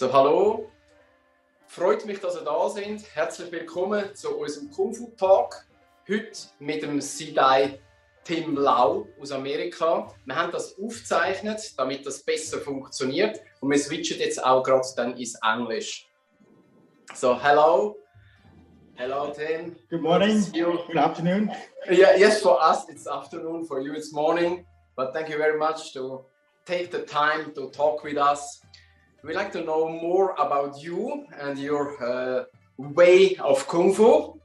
So, hallo. Freut mich, dass ihr da sind. Herzlich willkommen zu unserem Kung Fu Talk. Heute mit dem Sidai Tim Lau aus Amerika. Wir haben das aufgezeichnet, damit das besser funktioniert. Und wir switchen jetzt auch gerade dann ins Englisch. So, hello. Hello, Tim. Good morning. Good afternoon. Yeah, yes, for us it's afternoon. For you it's morning. But thank you very much to take the time to talk with us. We'd like to know more about you and your uh, way of Kung Fu.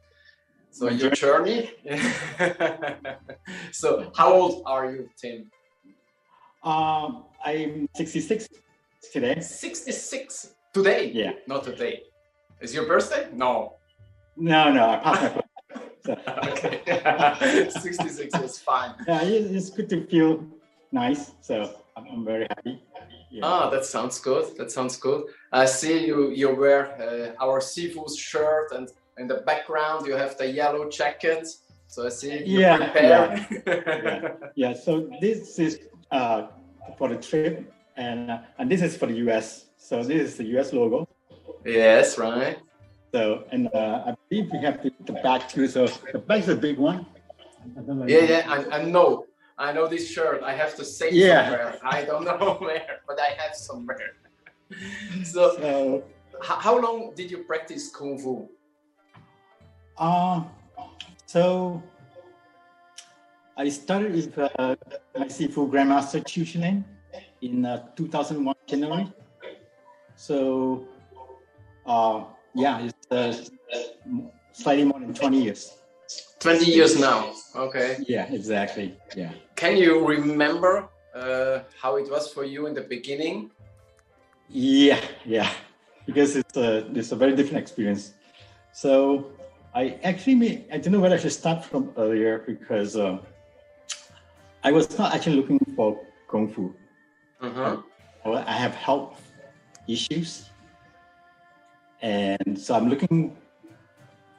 So, your journey. so, how old are you, Tim? Um, I'm 66 today. 66 today? Yeah. Not today. Is your birthday? No. No, no, I passed my. Okay. 66 is fine. yeah, it's good to feel nice. So I'm, I'm very happy. Yeah. Ah, that sounds good. That sounds good. I see you you wear uh, our Sifu's shirt and in the background you have the yellow jacket. So I see you Yeah, prepare. yeah. yeah, so this is uh, for the trip, and uh, and this is for the US. So this is the US logo. yes, right. So and uh, I believe we have the, the back too. So the back's a big one. I don't know if Yeah, yeah. I, I know. I know this shirt. I have to say Yeah. somewhere. I don't know where, but I have somewhere. so, So how long did you practice kung fu? Uh, so I started with uh, my Sifu Grandmaster Chiu Chi Ling in uh, 2001 January. So uh, yeah, it's uh, slightly more than 20 years. 20 years now. Okay. Yeah, exactly. Yeah. Can you remember uh, how it was for you in the beginning? Yeah, yeah, because it's a it's a very different experience. So I actually may, I don't know where I should start from earlier because uh, I was not actually looking for kung fu. Uh-huh. I have health issues, and so I'm looking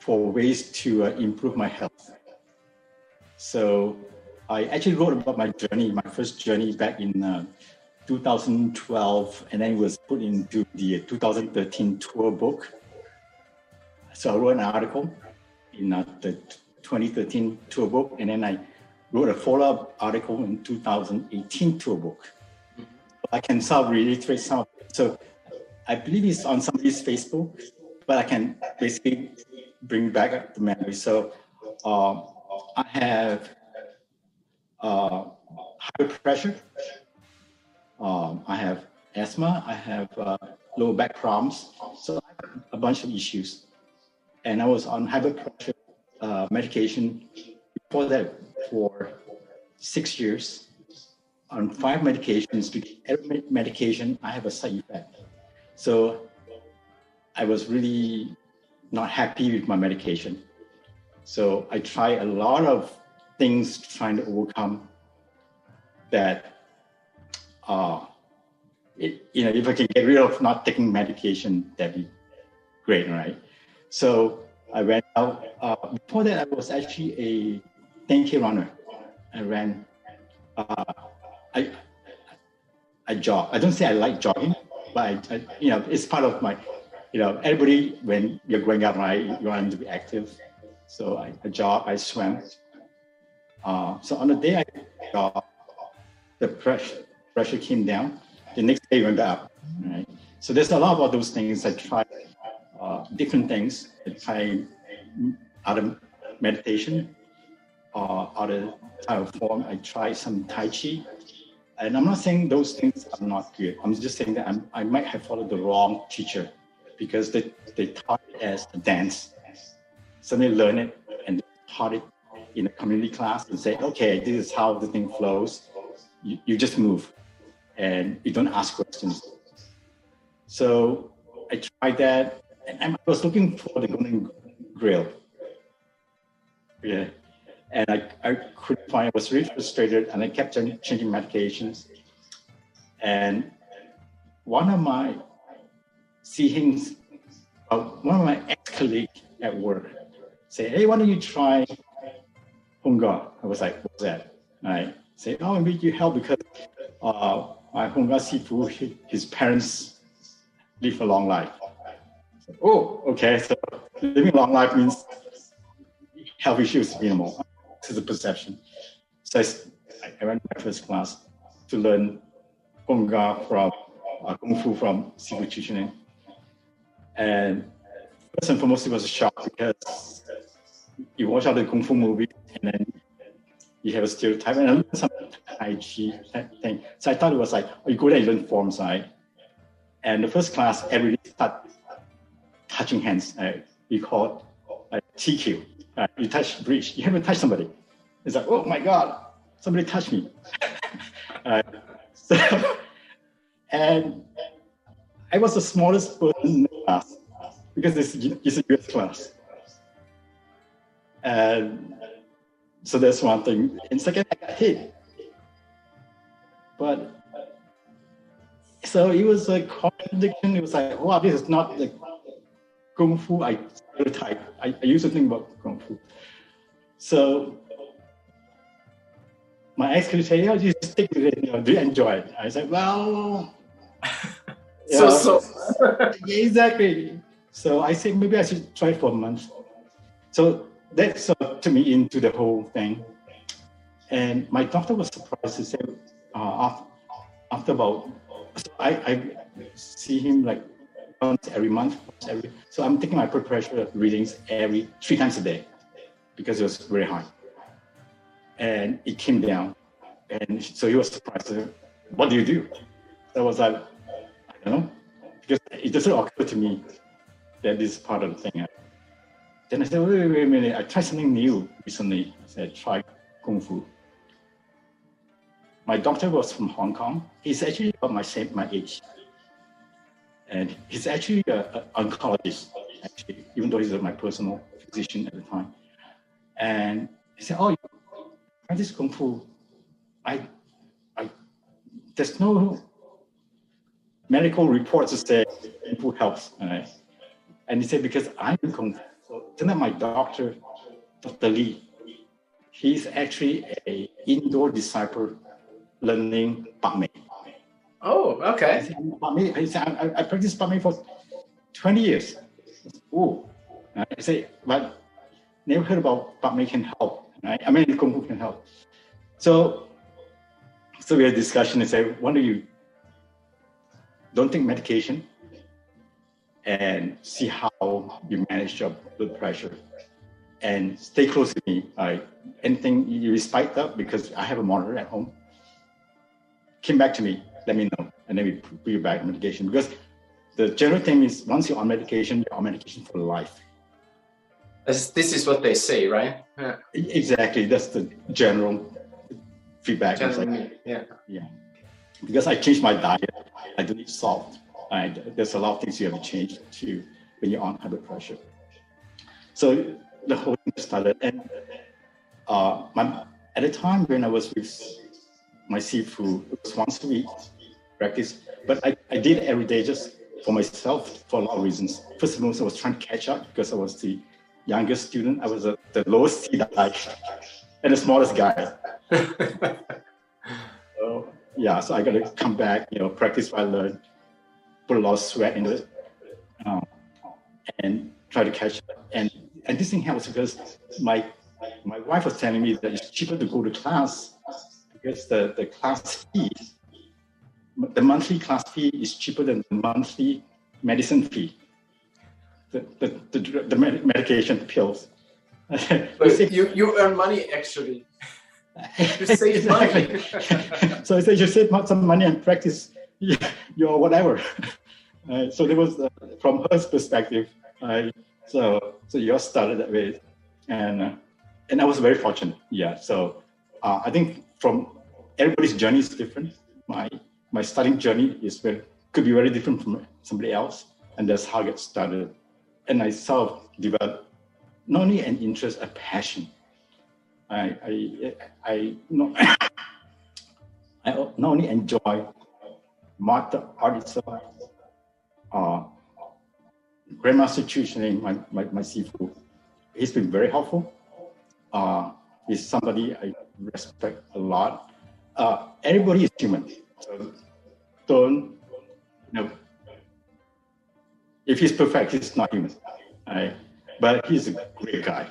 for ways to uh, improve my health. So I actually wrote about my journey, my first journey back in uh, 2012, and then it was put into the 2013 tour book. So I wrote an article in uh, the 2013 tour book, and then I wrote a follow-up article in 2018 tour book. I can sort of reiterate some of it. So I believe it's on somebody's Facebook, but I can basically bring back the memory. So um, I have uh, high pressure. Um, I have asthma. I have uh, low back problems. So I have a bunch of issues. And I was on high blood pressure uh, medication before that for six years on five medications. Because every medication, I have a side effect. So I was really not happy with my medication. So I tried a lot of things trying to overcome that. Uh, it, you know, if I can get rid of not taking medication, that'd be great, right? So I went out. Uh, before that, I was actually a 10k runner. I ran. Uh, I I jog. I don't say I like jogging, but I, I, you know, it's part of my, you know, everybody when you're growing up, right, you want to be active. So I, I jog, I swim. Uh, so on the day I jog, the pressure pressure came down. The next day went up. Right. So there's a lot of those things. I tried uh, different things. I tried other meditation, uh, other type of form. I tried some Tai Chi. And I'm not saying those things are not good. I'm just saying that I'm, I might have followed the wrong teacher because they, they taught it as a dance. Somebody learned it and taught it in a community class and say, okay, this is how the thing flows. You, you just move and you don't ask questions. So I tried that and I was looking for the golden grill. Yeah. And I, I couldn't find, I was really frustrated and I kept ch- changing medications. And one of my seeing, uh, one of my ex-colleagues at work say, hey, why don't you try Hung Gar? I was like, what's that? And I say, oh, maybe you help because uh, my Hung Gar Sifu, his parents live a long life. So, oh, okay. So living a long life means health issues minimal. This is the perception. So I, I went to my first class to learn Gong Ga from uh, Kung Fu from Sifu Chi And first and foremost, it was a shock because you watch the Kung Fu movies and then you have a stereotype and I learned some Chi thing. So I thought it was like, oh, you go there and learn forms, right? And the first class, everybody start touching hands. Uh, we call it TQ. You touch bridge, you haven't touched somebody. It's like, oh my God, somebody touched me. so, and I was the smallest person in the class because it's, it's a US class. And so that's one thing. And second, I got hit. But so it was a contradiction. It was like, wow, this is not the kung fu I stereotype. I, I used to think about kung fu. So my ex could say, "Oh, you stick with it. You know, do you enjoy it?" I said, "Well, so so yeah, exactly." So I said, maybe I should try for a month. So that of took me into the whole thing. And my doctor was surprised to say, uh, after, after about, so I, I see him like once every month, once every, so I'm taking my blood pressure readings every three times a day because it was very high and it came down. And so he was surprised. What do you do? I was like, I don't know, because it doesn't occur to me that this is part of the thing. Then I said, wait, wait, a minute. I tried something new recently. I said, try Kung Fu. My doctor was from Hong Kong. He's actually about my same my age. And he's actually an oncologist, actually, even though he's my personal physician at the time. And he said, Oh, practice Kung Fu, I, I, there's no medical reports to say Kung Fu helps. Right? And he said, because I'm Kung Fu. So then my doctor, Dr. Lee, he's actually a indoor disciple learning Pak Mei. Oh, okay. I, said, I, I practiced Pak for 20 years. Oh, I say, but never heard about Pak can help right? I mean, Kung Fu can help. So, so we had a discussion and say, why don't you don't take medication and see how you manage your blood pressure and stay close to me. Right? Anything you spiked up because I have a monitor at home. Came back to me, let me know, and then we put you back on medication because the general thing is once you're on medication, you're on medication for life. This, this is what they say, right? Yeah. Exactly. That's the general feedback. like, yeah. Yeah. Because I changed my diet, I don't eat salt. And there's a lot of things you have to change too when you're on high blood pressure. So the whole thing started, and uh, my, at the time when I was with my Sifu, it was once a week practice, but I, I did every day just for myself for a lot of reasons. First of all, I was trying to catch up because I was the youngest student. I was a, the lowest Sidai and the smallest guy. so yeah, so I got to come back, you know, practice what I learned, put a lot of sweat into it, um, and try to catch up. And and this thing helps because my my wife was telling me that it's cheaper to go to class because the, the class fee, the monthly class fee is cheaper than the monthly medicine fee the, the, the, the medication pills. but you, you earn money actually. you save money. so I said you save some money and practice your whatever. Uh, so there was uh, from her perspective. Uh, so so yours started that way, and uh, and I was very fortunate. Yeah. So uh, I think from everybody's journey is different. My my studying journey is very could be very different from somebody else, and that's how I get started and I self of developed not only an interest, a passion. I, I, I, not, I not only enjoy martial art itself, uh, Grandmaster my, my, my Sifu, he's been very helpful. Uh, he's somebody I respect a lot. Uh, everybody is human. So don't, you know, if he's perfect, he's not human. Right? But he's a great guy.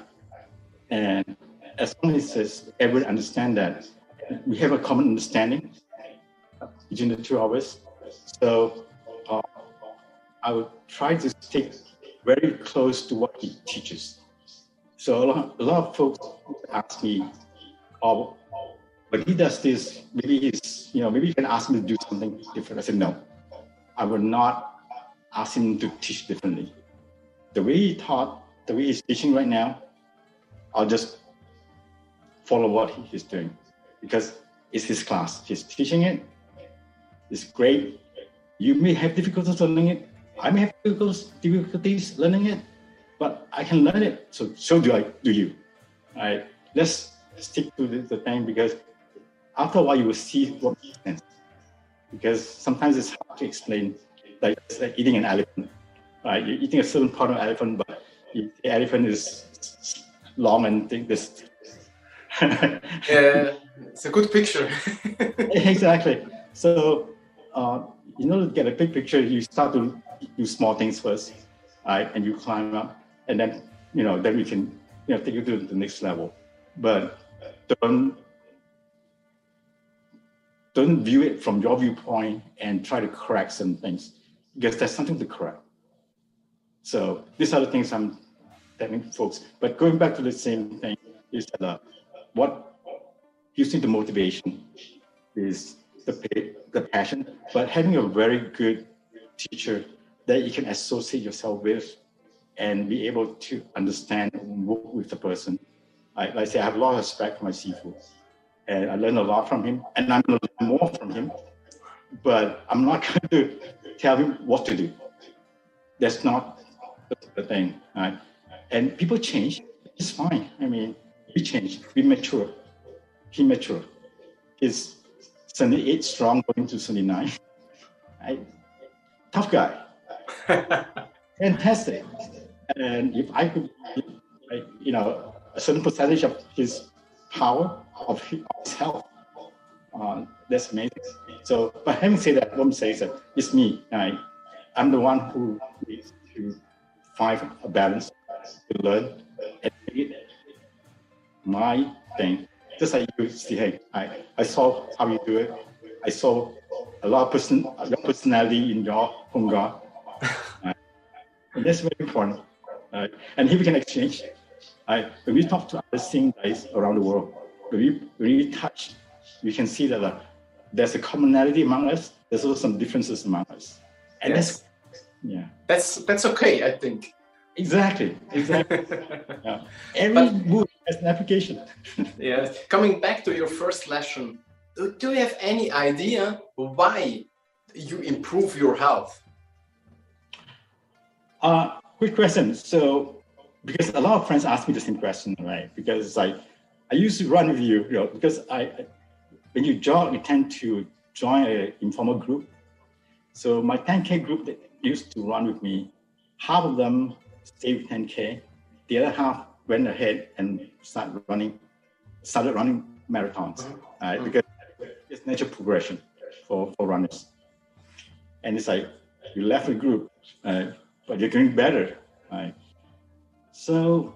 And as long as everyone understand that we have a common understanding between the two hours. So uh, I would try to stick very close to what he teaches. So a lot, a lot of folks ask me, oh, but he does this, maybe he's, you know, maybe you can ask him to do something different. I said, no, I will not ask him to teach differently. The way he taught, the way he's teaching right now, I'll just follow what he's doing because it's his class. He's teaching it. It's great. You may have difficulties learning it. I may have difficulties learning it, but I can learn it. So so do I. Do you? All right. Let's stick to the, the thing because after a while you will see what makes sense. Because sometimes it's hard to explain. Like, it's like eating an elephant. Right? You're eating a certain part of an elephant, but the elephant is long and this yeah, it's a good picture. exactly. So, uh, in order to get a big picture, you start to do small things first, right? And you climb up, and then you know, then we can you know take you to the next level. But don't don't view it from your viewpoint and try to correct some things because there's something to correct. So these are the things I'm telling folks. But going back to the same thing is that uh, what gives me the motivation is the the passion, but having a very good teacher that you can associate yourself with and be able to understand and work with the person. I, like I say, I have a lot of respect for my Sifu and I learned a lot from him and I'm going to learn more from him, but I'm not going to tell him what to do. That's not the thing. Right? And people change. It's fine. I mean, we change, we mature. He mature. He's 78 strong going to 79. I, tough guy. Fantastic. And if I could, you know, a certain percentage of his power, of his health, uh, that's amazing. So, but having said that, saying is that it's me. I, I'm the one who needs to find a balance, to learn, and my thing. Just like you, Steve, I, I saw how you do it. I saw a lot of person, your personality in your Hung Gar. uh, that's very important. Uh, and here we can exchange. I, when we talk to other singing guys around the world, when we, when we touch, we can see that uh, there's a commonality among us. There's also some differences among us. And yes. that's, yeah. That's, that's okay, I think. Exactly. Exactly. yeah. Every but, as an application. yeah. Coming back to your first lesson, do you have any idea why you improve your health? Uh, quick question. So, because a lot of friends ask me the same question, right? Because it's like, I used to run with you, you know, because I, when you jog, you tend to join an informal group. So my 10K group that used to run with me, half of them stayed with 10K. The other half went ahead and started running, started running marathons, mm-hmm. right? Because it's natural progression for, for runners. And it's like you left the group, uh, but you're doing better, right? So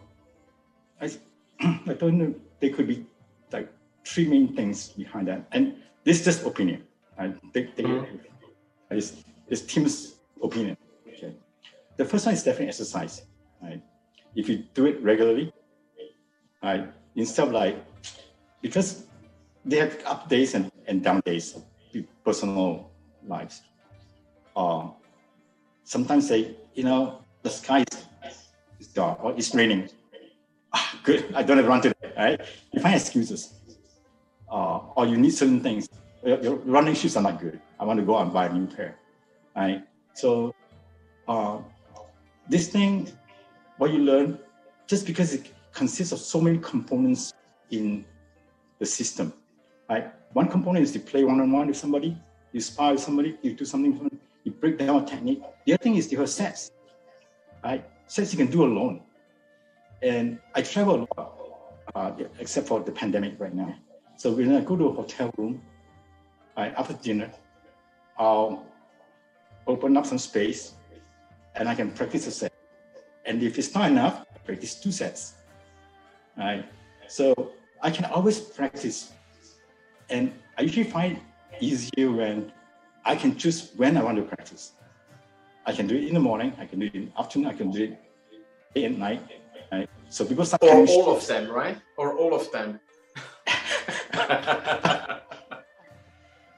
I, I don't know, there could be like three main things behind that. And this is just opinion. Right? They, they, mm-hmm. it's, it's team's opinion. Okay. The first one is definitely exercise. Right? If you do it regularly, right, instead of like, because they have up days and, and down days, personal lives. Uh, sometimes they, you know, the sky is dark or it's raining. Ah, good, I don't have to run today, right? You find excuses. Uh, or you need certain things. Your, your running shoes are not good. I want to go and buy a new pair, right? So uh, this thing what you learn, just because it consists of so many components in the system, right? One component is to play one-on-one with somebody, you spar with somebody, you do something, you break down a technique. The other thing is your sets, right? Sets you can do alone. And I travel a lot, uh, except for the pandemic right now. So when I go to a hotel room, right, after dinner, I'll open up some space and I can practice a set. And if it's not enough, I practice two sets. Right? So I can always practice. And I usually find easier when I can choose when I want to practice. I can do it in the morning, I can do it in the afternoon, I can do it day and night. Right? So people start Or all of them, right? Or all of them.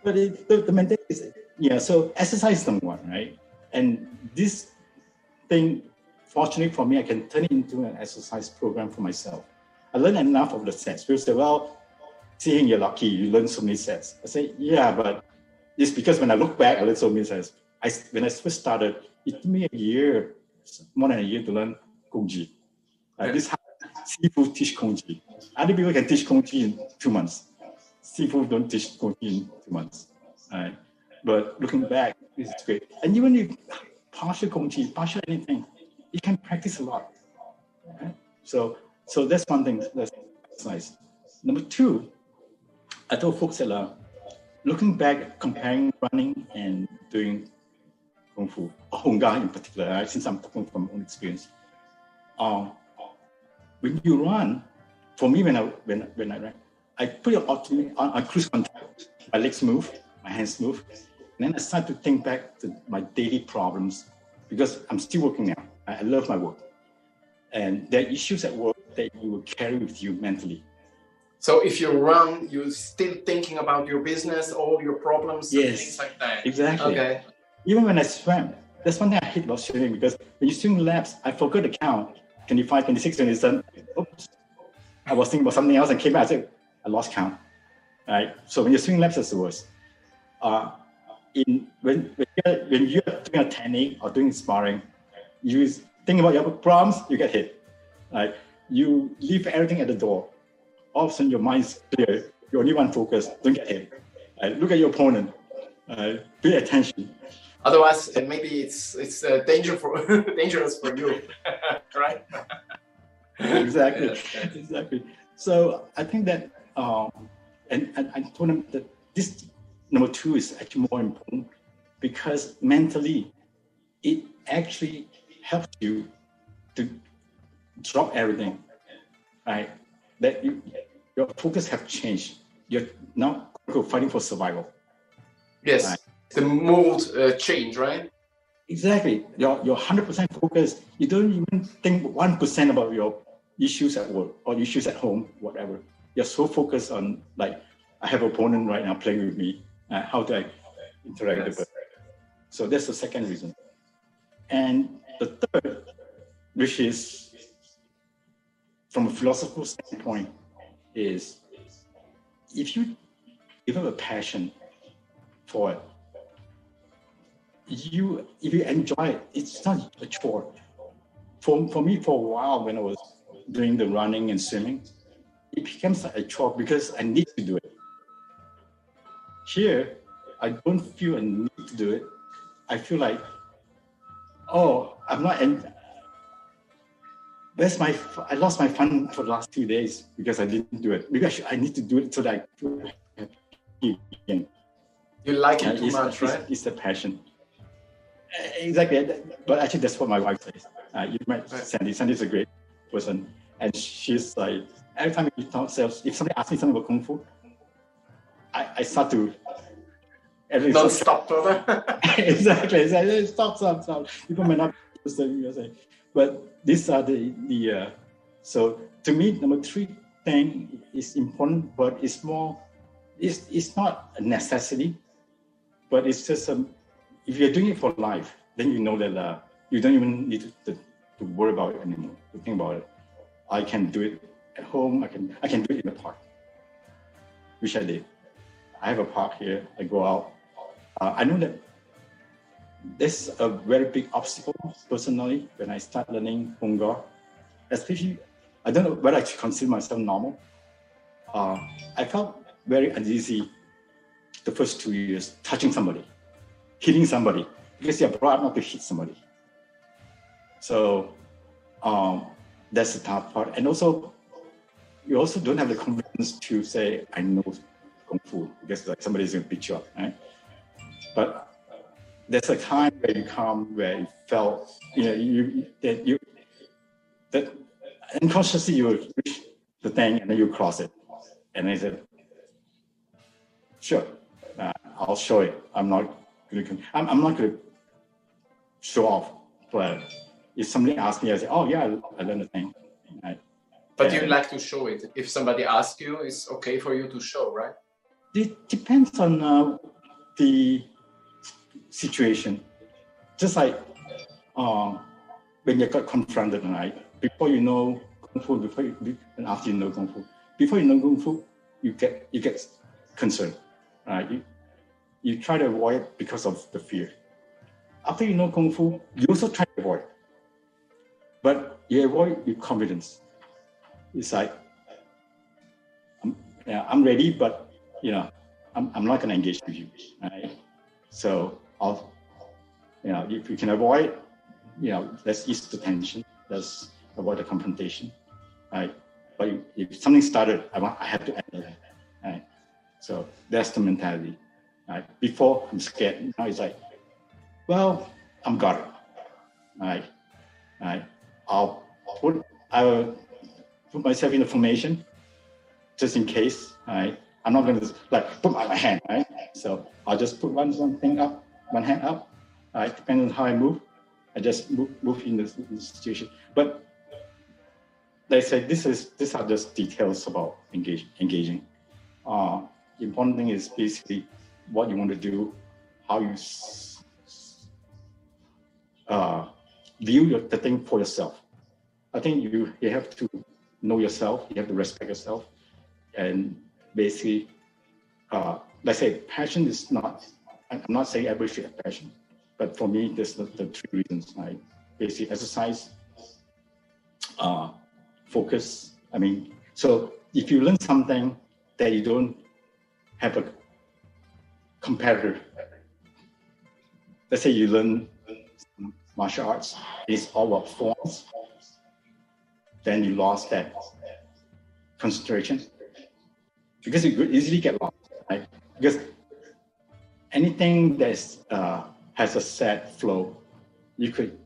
but it, the, the main thing is, yeah, so exercise number one, right? And this thing, fortunately for me, I can turn it into an exercise program for myself. I learned enough of the sets. People say, well, seeing you're lucky, you learn so many sets. I say, yeah, but it's because when I look back, I learned so many sets. I, when I first started, it took me a year, more than a year to learn Kongji. Uh, yeah. This Sifu teach Kongji. Other people can teach Kongji in two months. Sifu don't teach Kongji in two months. Right? But looking back, this is great. And even if partial Kongji, partial anything, you can practice a lot. Right? So, so that's one thing that's nice. Number two, I told folks that uh, looking back, comparing running and doing Kung Fu, Hung Gar in particular, right? since I'm talking from my own experience, um, when you run, for me, when I when when I run, I put it on, on cruise control. My legs move, my hands move, and then I start to think back to my daily problems because I'm still working now. I love my work, and there are issues at work that you will carry with you mentally. So if you run, you're still thinking about your business, all your problems, yes, things like that. Exactly. Okay. Even when I swam, that's one thing I hate about swimming because when you swim laps, I forgot to count 25, 26, 27. Oops. I was thinking about something else and came back. I said, I lost count. Right. So when you're swimming laps, that's the worst. Uh, in when when you're, when you're doing a technique or doing sparring, you think about your problems, you get hit. Right. You leave everything at the door all of a sudden your mind's clear. You only want focus. Don't get hit. Uh, look at your opponent. Uh, pay attention. Otherwise, uh, maybe it's it's uh, danger for, dangerous for you, right? exactly, yeah. exactly. So I think that, um, and, and I told them that this number two is actually more important because mentally, it actually helps you to drop everything, right? that you, your focus have changed. You're now fighting for survival. Yes, right? the mood uh, change, right? Exactly. You're, you're 100% focused. You don't even think 1% about your issues at work or issues at home, whatever. You're so focused on, like, I have opponent right now playing with me. Uh, how do I interact yes. with it? So that's the second reason. And the third, which is from a philosophical standpoint is if you have a passion for it, you if you enjoy it, it's not a chore. For, for me, for a while when I was doing the running and swimming, it becomes a chore because I need to do it. Here, I don't feel a need to do it. I feel like, oh, I'm not, en- where's my I lost my fun for the last two days because I didn't do it. Maybe I, should, I need to do it so that I again. You like it too it's, much, right? It's the passion. Exactly, but actually that's what my wife says. Uh, you met right. Sandy. Sandy's a great person, and she's like every time we talk if somebody asks me something about kung fu, I, I start to everything don't stop brother. exactly, exactly. Stop, stop, stop. People may not understand you say, but these are the, the uh, so to me, number three thing is important, but it's more, it's, it's not a necessity, but it's just, um, if you're doing it for life, then you know that uh, you don't even need to, to, to worry about it anymore, to think about it. I can do it at home, I can, I can do it in the park, which I did. I have a park here, I go out. Uh, I know that this is a very big obstacle personally when I start learning Hung Gar. Especially, I don't know whether I should consider myself normal. Uh, I felt very uneasy the first two years touching somebody, hitting somebody, because you're brought up not to hit somebody. So um, that's the tough part. And also, you also don't have the confidence to say, I know Kung Fu, because like somebody's going to beat you up, right? But there's a time where you come where you felt, you know, you that you that unconsciously you reach the thing and then you cross it, and I said, sure, uh, I'll show it. I'm not going to. I'm, I'm not going to show off, but if somebody asks me, I say, oh yeah, I learned a thing. I, but you like to show it. If somebody asks you, it's okay for you to show, right? It depends on uh, the situation. Just like uh, when you got confronted, right? Before you know kung fu, before you, and after you know kung fu, before you know kung fu, you get you get concerned, right? You, you try to avoid because of the fear. After you know kung fu, you also try to avoid, but you avoid with confidence. It's like, I'm, yeah, I'm ready, but you know, I'm, I'm not to engage with you, right? So I'll, you know, if you can avoid, you know, let's ease the tension, let's avoid the confrontation, right? But if something started, I want, I have to end it, right? So that's the mentality, right? Before I'm scared, now it's like, well, I'm got it, right? Right? I'll put, I will put myself in the formation just in case, right? I'm not going to like put my hand, right? So I'll just put one, one thing up, one hand up, right? Depending on how I move, I just move, move in this, situation. But they say this is these are just details about engage, engaging. Uh, the important thing is basically what you want to do, how you uh, view your, the thing for yourself. I think you you have to know yourself. You have to respect yourself, and basically, uh, let's say passion is not, I'm not saying everybody should have passion, but for me, there's the, the three reasons. I basically exercise, uh, focus. I mean, so if you learn something that you don't have a competitor, let's say you learn martial arts, it's all about forms, then you lost that concentration because you could easily get lost, right? Because anything that uh, has a set flow, you could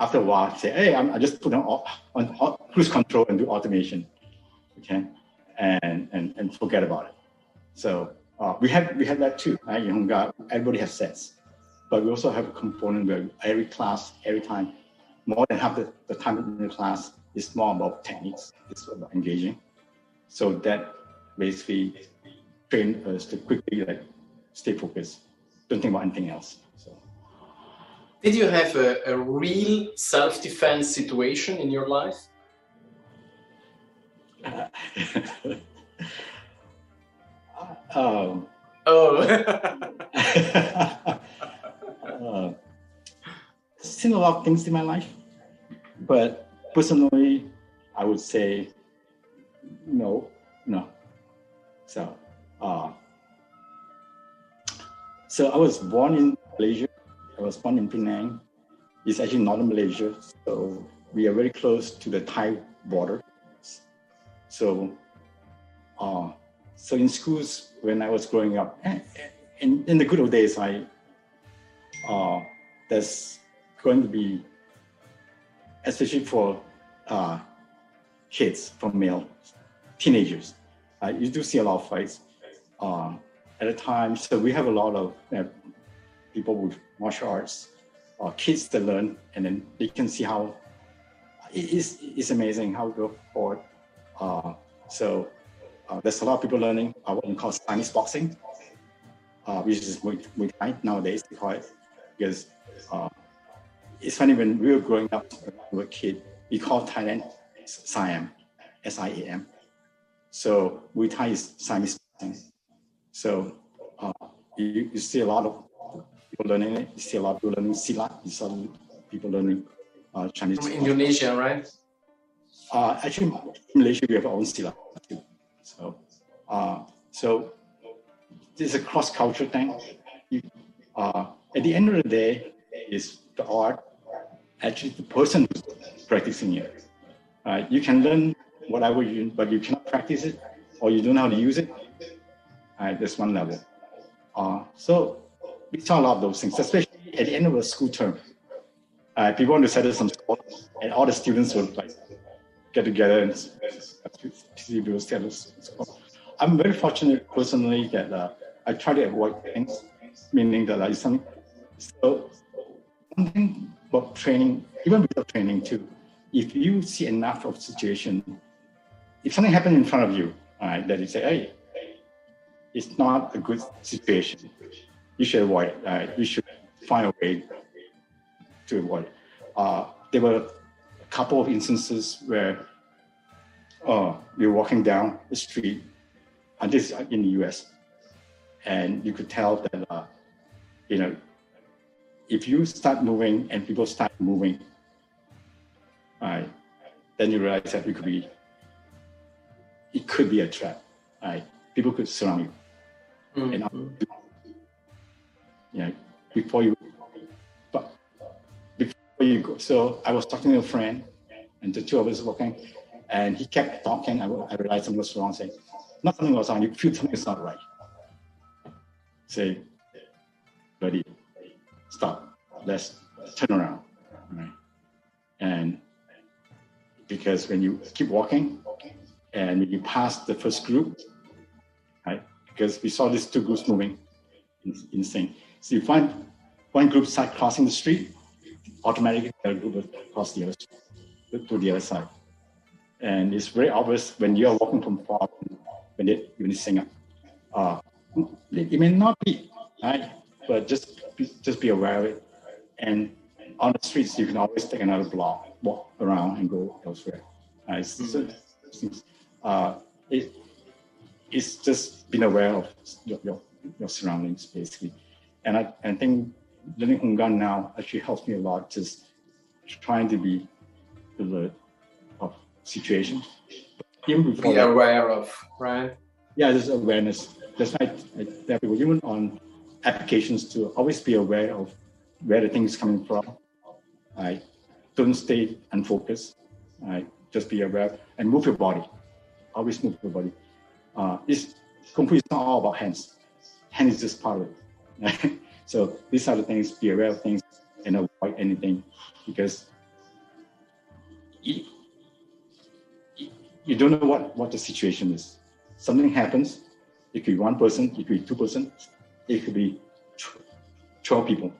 after a while say, "Hey, I'm, I just put on, on, on cruise control and do automation," okay, and and and forget about it. So uh, we have we have that too. Right? You know, everybody has sets, but we also have a component where every class, every time, more than half the, the time in the class is more about techniques. It's about engaging. So that basically trained us to quickly like stay focused, don't think about anything else. So. Did you have a, a real self-defense situation in your life? Uh, um, oh. uh, seen a lot of things in my life, but personally, I would say no, no. So, uh, so I was born in Malaysia. I was born in Penang. It's actually northern Malaysia, so we are very close to the Thai border. So, uh, so in schools when I was growing up, in, in the good old days, I uh, there's going to be, especially for uh, kids, for male teenagers, uh, you do see a lot of fights um, at a time. So we have a lot of uh, people with martial arts, uh, kids that learn, and then they can see how it is it's amazing how to go forward. Uh, so uh, there's a lot of people learning uh, what we call Chinese boxing, uh, which is Muay, Muay Thai nowadays because uh, it's funny when we were growing up, when we were a kid, we call Thailand Siam, S-I-A-M. So Muay Thai is Siamese. So uh, you, you see a lot of people learning it. You see a lot of people learning Silat. You see people learning uh, Chinese. From Indonesia, right? Uh, actually, in Malaysia, we have our own Silat too. So, uh, so this is a cross-cultural thing. You, uh, at the end of the day, is the art actually the person who's practicing it. Uh, you can learn whatever you, but you cannot practice it or you don't know how to use it. All right, that's one level. Uh, so we saw a lot of those things, especially at the end of a school term, uh, people want to settle some sports, and all the students would like get together and see if those sports. I'm very fortunate personally that uh, I try to avoid things, meaning that like something. So something about training, even without training too. If you see enough of situation, if something happened in front of you, right, that you say, hey, it's not a good situation. You should avoid it. Right? You should find a way to avoid. Uh, there were a couple of instances where uh, we were walking down the street, and this is in the US, and you could tell that, uh, you know, if you start moving and people start moving, right, then you realize that it could be, it could be a trap, right? People could surround you. Mm-hmm. And yeah, before you but before you go. So I was talking to a friend, and the two of us walking, and he kept talking. I, I realized something was wrong. Saying, not something was wrong. You feel something is not right. Say, buddy, stop. Let's turn around. Right? And because when you keep walking, and when you pass the first group? Because we saw these two groups moving in, in sync. So you find one group start crossing the street, automatically they'll move across the other to the other side. And it's very obvious when you're walking from far when it when it's sing up. Uh, it, may not be right, but just be, just be aware of it. And on the streets, you can always take another block, walk around, and go elsewhere. Uh, it's, mm-hmm. uh, it, it's just being aware of your, your, your surroundings, basically. And I, I think learning Hung Gar now actually helps me a lot, just trying to be alert of situations. Even before be aware of, right? Yeah, there's awareness. That's why I tell people, even on applications, to always be aware of where the thing is coming from. I don't stay unfocused. I just be aware and move your body. Always move your body. Uh, it's is not all about hands. Hand is just part of it. So these are the things, be aware of things and avoid anything because you, you don't know what, what the situation is. Something happens, it could be one person, it could be two person, it could be 12 people.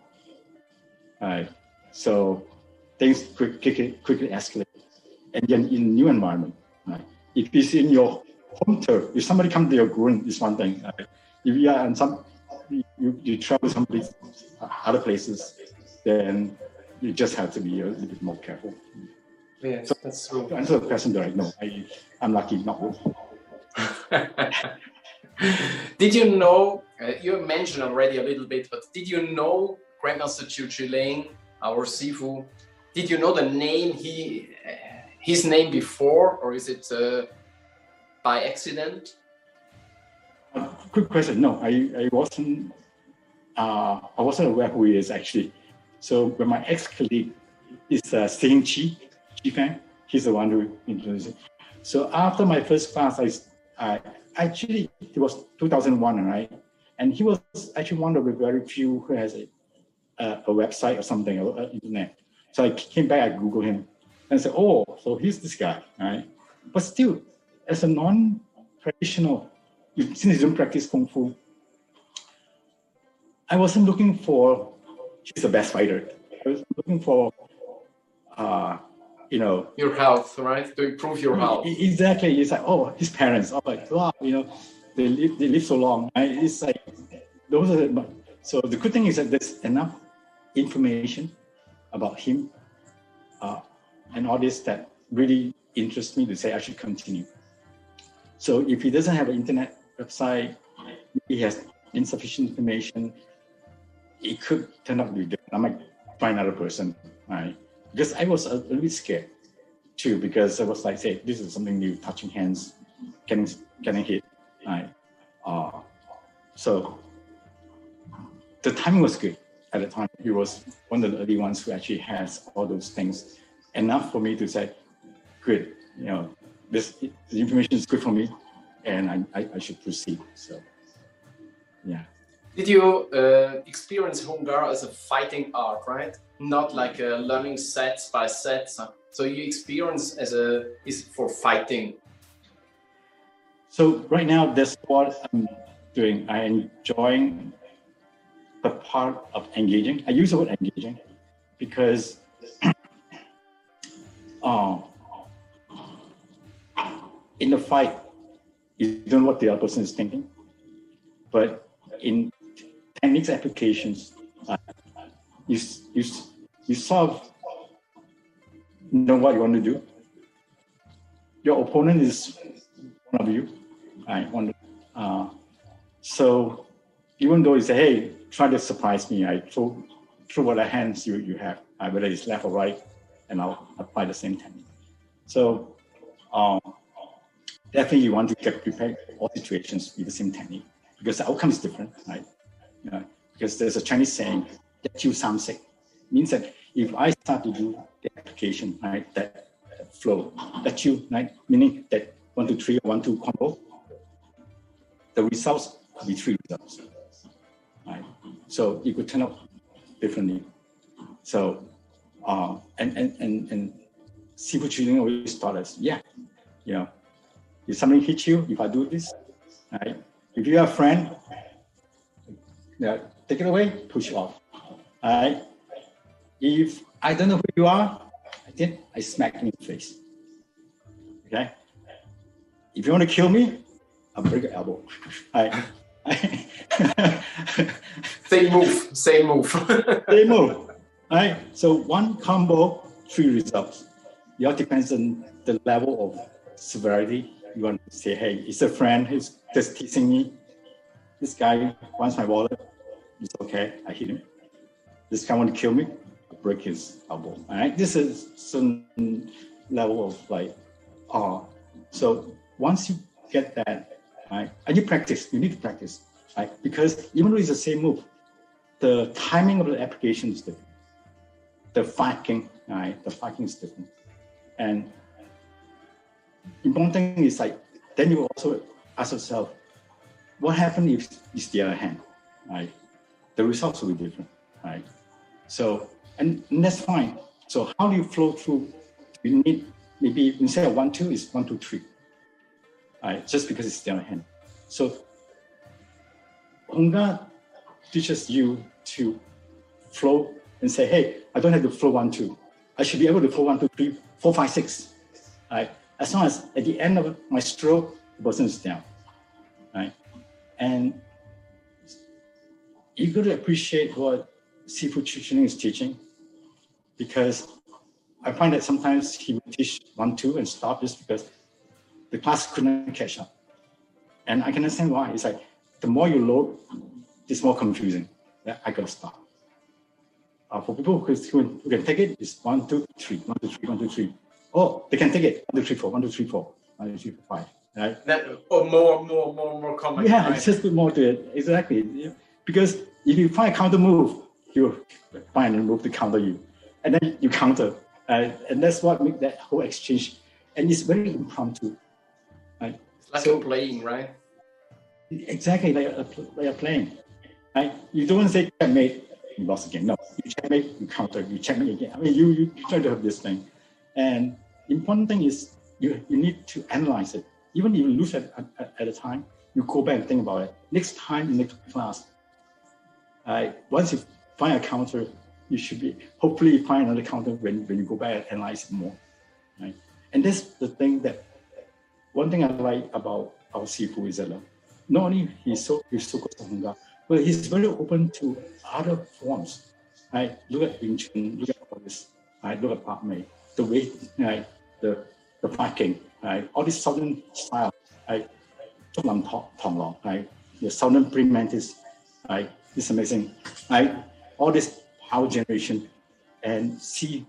Right. So things quick, quickly, quickly escalate. And then in new environment, right? if it's in your home turf, if somebody comes to your ground, it's one thing. Right? If you are in some you, you travel some places, other places, then you just have to be a little bit more careful. Yes, so, that's true. To answer the question direct, no, I, I'm lucky not. did you know, uh, you mentioned already a little bit, but did you know Grandmaster Chiu Chi our Sifu, did you know the name he, uh, his name before, or is it uh, by accident? Uh, quick question. No, I, I wasn't uh, I wasn't aware who he is actually. So when my ex-colleague is uh, Sing Chi, Chi Fang, he's the one who introduced it. So after my first class, I, I actually, it was 2001, right? And he was actually one of the very few who has a, a, a website or something, or, uh, internet. So I came back, I Googled him and said, oh, so he's this guy, right? But still, as a non-traditional since you don't practice kung fu, I wasn't looking for she's the best fighter. I was looking for, uh, you know, your health, right? To improve your health. Exactly. It's like, oh, his parents. Oh, like, wow, you know, they live, they live so long. Right? It's like those are. The, so the good thing is that there's enough information about him uh, and all this that really interests me to say I should continue. So if he doesn't have an internet website, he has insufficient information, it could turn out to be different. I might find another person, right? Because I was a little bit scared too, because I was like, say, this is something new, touching hands, getting getting hit, right? Uh, so the timing was good at the time. He was one of the early ones who actually has all those things enough for me to say, good, you know, this the information is good for me and I, I, I should proceed. So, yeah. Did you uh, experience Hung Gar as a fighting art, right? Not like a learning sets by sets. So you experience as a is for fighting. So right now, that's what I'm doing. I enjoying the part of engaging. I use the word engaging because uh, in the fight, you don't know what the other person is thinking. But in techniques applications, uh, you, you, you sort of know what you want to do. Your opponent is one of you. I want uh, so even though you say, hey, try to surprise me, I throw, throw what hands you, you have, uh, whether it's left or right, and I'll apply the same technique. So um, definitely you want to get prepared for all situations with the same technique because the outcome is different, right? You know, because there's a Chinese saying, that you sound sick. Means that if I start to do the application, right, that, flow, that you, right, meaning that one, two, three, one, two combo, the results could be three results, right? So it could turn out differently. So, uh, and, and, and, Sifu Chuning always taught us, yeah, you know, if somebody hits you, if I do this, right? If you have a friend, yeah, take it away, push off. All right. If I don't know who you are, I did, I smack you in the face. Okay. If you want to kill me, I'll break your elbow. I, same move, same move. same move. All right. So one combo, three results. It all depends on the level of severity you want to say, hey, it's a friend he's just teasing me. This guy wants my wallet. It's okay. I hit him. This guy want to kill me. I break his elbow. All right. This is some level of like, uh, so once you get that, right, and you practice, you need to practice, right? Because even though it's the same move, the timing of the application is different. The fighting, right? The fighting is different. And important thing is like then you also ask yourself, what happened if it's the other hand, right? The results will be different, right? So and, and that's fine. So how do you flow through? You need maybe instead of one two is one two three, right? Just because it's the other hand. So Hung Gar teaches you to flow and say, hey, I don't have to flow one two. I should be able to flow one two three four five six, right? As long as at the end of my stroke, the person is down, right? And you got to appreciate what Sifu Chuning is teaching because I find that sometimes he would teach one, two and stop just because the class couldn't catch up. And I can understand why. It's like the more you load, it's more confusing. Yeah, I gotta stop. Uh, for people who, who can take it, it's one, two, three, one, two, three, one, two, three. Oh, they can take it. One, two, three, four. One, two, three, four. One, two, three, four, five. Right? That, or more, more, more, more common. Yeah, right? it's just more to it. Exactly. Because if you find a counter move, you find a move to counter you. And then you counter. Uh, and that's what makes that whole exchange. And it's very impromptu. Right? It's like so, playing, right? Exactly, like a, like a playing. Right? You don't say checkmate, you lost again. No, you checkmate, you counter, you checkmate again. I mean, you, you try to have this thing. And important thing is you, you need to analyze it. Even if you lose at, at, at a time, you go back and think about it. Next time in next class, uh, once you find a counter, you should be hopefully find another counter when, when you go back and analyze it more. Right? And that's the thing that one thing I like about our Sifu is that uh, not only he's so he's so good Hung Gar, but he's very open to other forms. Right? Look at Wing Chun, look at all this, right? look at Pak Mei, the way right? The the parking, right? All these southern style, right? Tong Long, right? The southern pre-mantis, right? It's amazing, right? All this power generation and see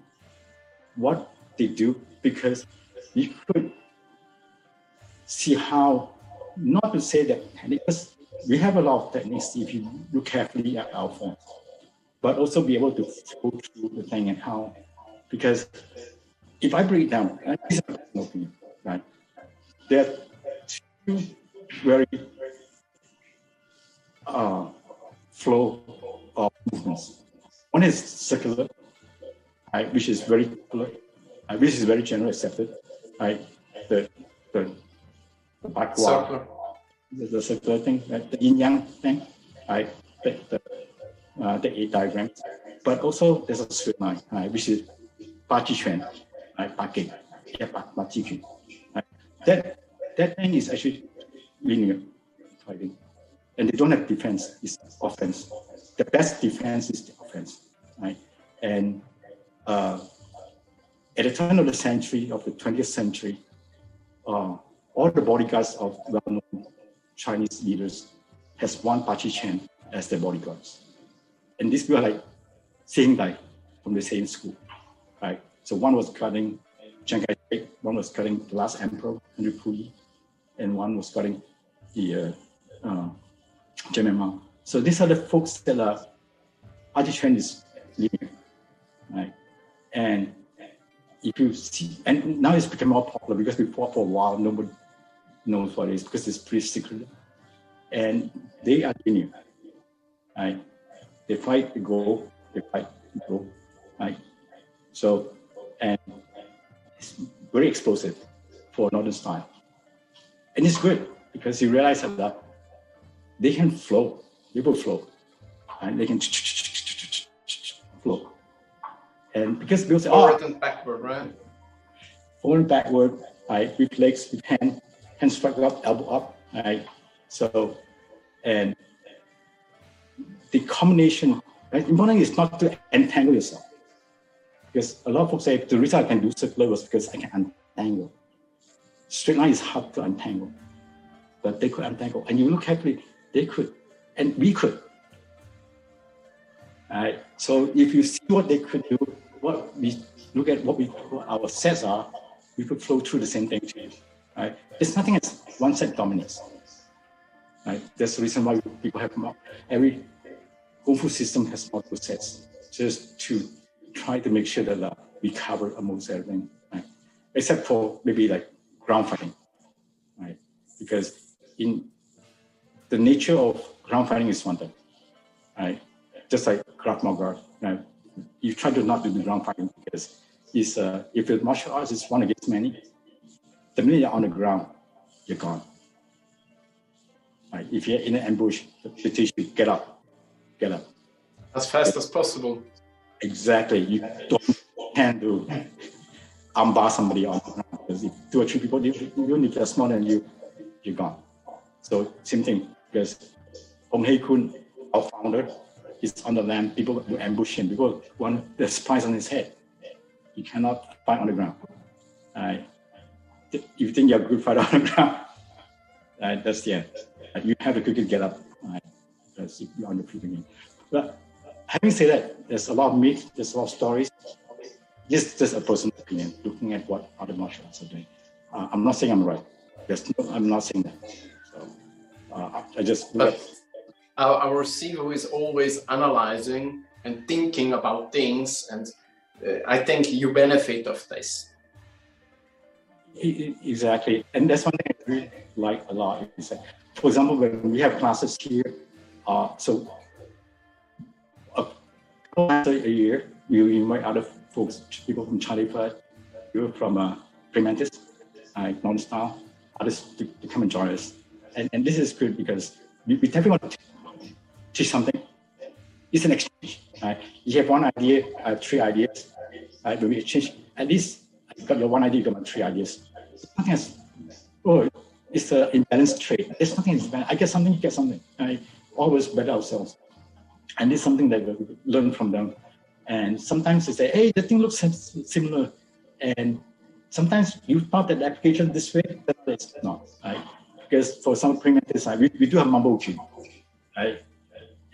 what they do because you could see how, not to say that because we have a lot of techniques if you look carefully at our phone, but also be able to go through the thing and how, because if I break it down, is my personal opinion, right? There are two very uh, flow of movements. One is circular, right, which is very popular, right, which is very generally accepted. Right, the the, the Bagua, the, the circular thing, right, the yin yang thing, right, the the, uh, the eight diagrams. But also there's a straight line, right, which is ba chi quan, right, ba ge, yeah, ba, ba chi. Right. That that thing is actually linear fighting, and they don't have defense; it's offense. The best defense is the offense right? And uh, at the turn of the century, of the 20th century, uh, all the bodyguards of well-known Chinese leaders has one Chi Quan as their bodyguards. And these people are like same guy from the same school, right? So one was cutting Chiang Kai-shek, one was cutting the last emperor, Henry Puyi, and one was cutting the uh, uh. So these are the folks that are Ba Chi Quan is right? And if you see, and now it's become more popular because before for a while nobody knows what it is because it's pretty secret, and they are linear, right? They fight, they go, they fight, they go, right? So, and it's very explosive for northern style, and it's good because you realize that they can flow, people flow, and they can flow. And because people say, forward oh, and backward, right? Forward and backward, right? With legs, with hand, hand strike up, elbow up, right? So, and the combination, right? Important is not to entangle yourself. Because a lot of folks say the reason I can do circular was because I can untangle. Straight line is hard to untangle, but they could untangle. And you look carefully, they could, and we could. Right? So if you see what they could do, what we look at what we what our sets are, we could flow through the same thing too. Right? There's nothing as one set dominates. Right? That's the reason why people have every Kung Fu system has multiple sets, just to try to make sure that uh, we cover almost everything. Right? Except for maybe like ground fighting, right? Because in the nature of ground fighting is one thing, right? just like Krav Maga, know, you try to not do the ground fighting because it's, uh, if the martial arts is one against many, the minute you're on the ground, you're gone. Right? If you're in an ambush, they teach you get up, get up. As fast as possible. Exactly. You don't can do armbar somebody on because if two or three people, if they're smaller than you, you're gone. So same thing because Hong Hei Kun, our founder, he's on the land, people will ambush him because one the spies on his head. He cannot fight on the ground. Uh, you think you're a good fighter on the ground, uh, that's the end. You have to quickly get up. Uh, that's you're on the field again. But having said that, there's a lot of myth, there's a lot of stories. This is just a personal opinion, looking at what other martial arts are doing. Uh, I'm not saying I'm right. There's no, I'm not saying that. So uh, I just. But, our, our Sifu is always analyzing and thinking about things, and uh, I think you benefit of this. Exactly, and that's one thing I really like a lot. Is that, for example, when we have classes here, uh, so a year, we invite other folks, people from Choy Li Fut, people from uh, Primantis, uh, Non-Style, others to, to, come and join us. And, and this is good because we, we definitely want to teach something. It's an exchange. Right? You have one idea, uh, three ideas. Right? We exchange, at least you got your one idea, you got my three ideas. Nothing else. Oh, it's an imbalanced trade. There's nothing is I get something, you get something. Right? Always better ourselves. And it's something that we learn from them. And sometimes they say, hey, the thing looks similar. And sometimes you thought that the application this way, but it's not. Right? Because for some primitive we, we do have mumbo right?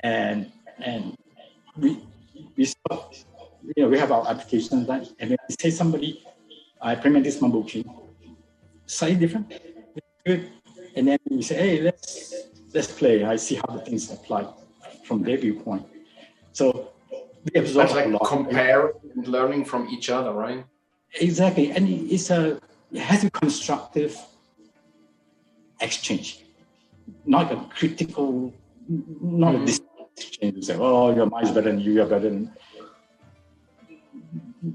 and and we we you know we have our application that and we say somebody I implement this slightly different good and then we say hey let's let's play I see how the things apply from their viewpoint so we absorb like a lot comparing and learning from each other right exactly and it's a it has a constructive exchange not a critical not mm-hmm. a change. Say, oh, your mind's better than you. You're better than.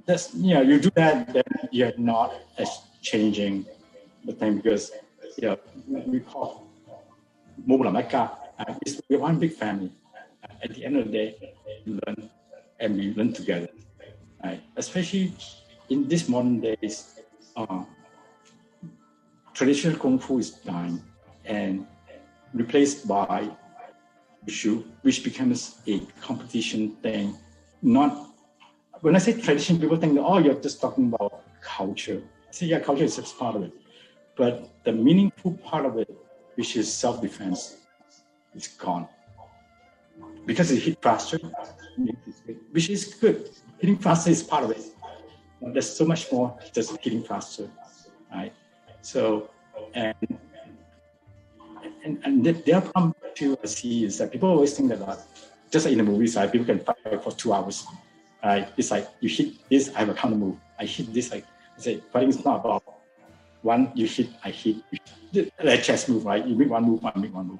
That's you know, you do that, then you're not as changing the thing because you know, we call Mobile Mecca. We're one big family. At the end of the day, we learn and we learn together. Right? Especially in these modern days, uh, traditional kung fu is dying and replaced by wushu, which becomes a competition thing. Not when I say tradition, people think, oh, you're just talking about culture. I say, yeah, culture is just part of it. But the meaningful part of it, which is self-defense, is gone. Because it hit faster, which is good. Hitting faster is part of it. But there's so much more just hitting faster, right? So, and and, and the problem too I see is that people always think that uh, just like in the movies, right, people can fight for two hours. Right? It's like you hit this, I have a counter move. I hit this, like I say, fighting is not about one you hit, I hit. Like chess move, right? You make one move, I make one move.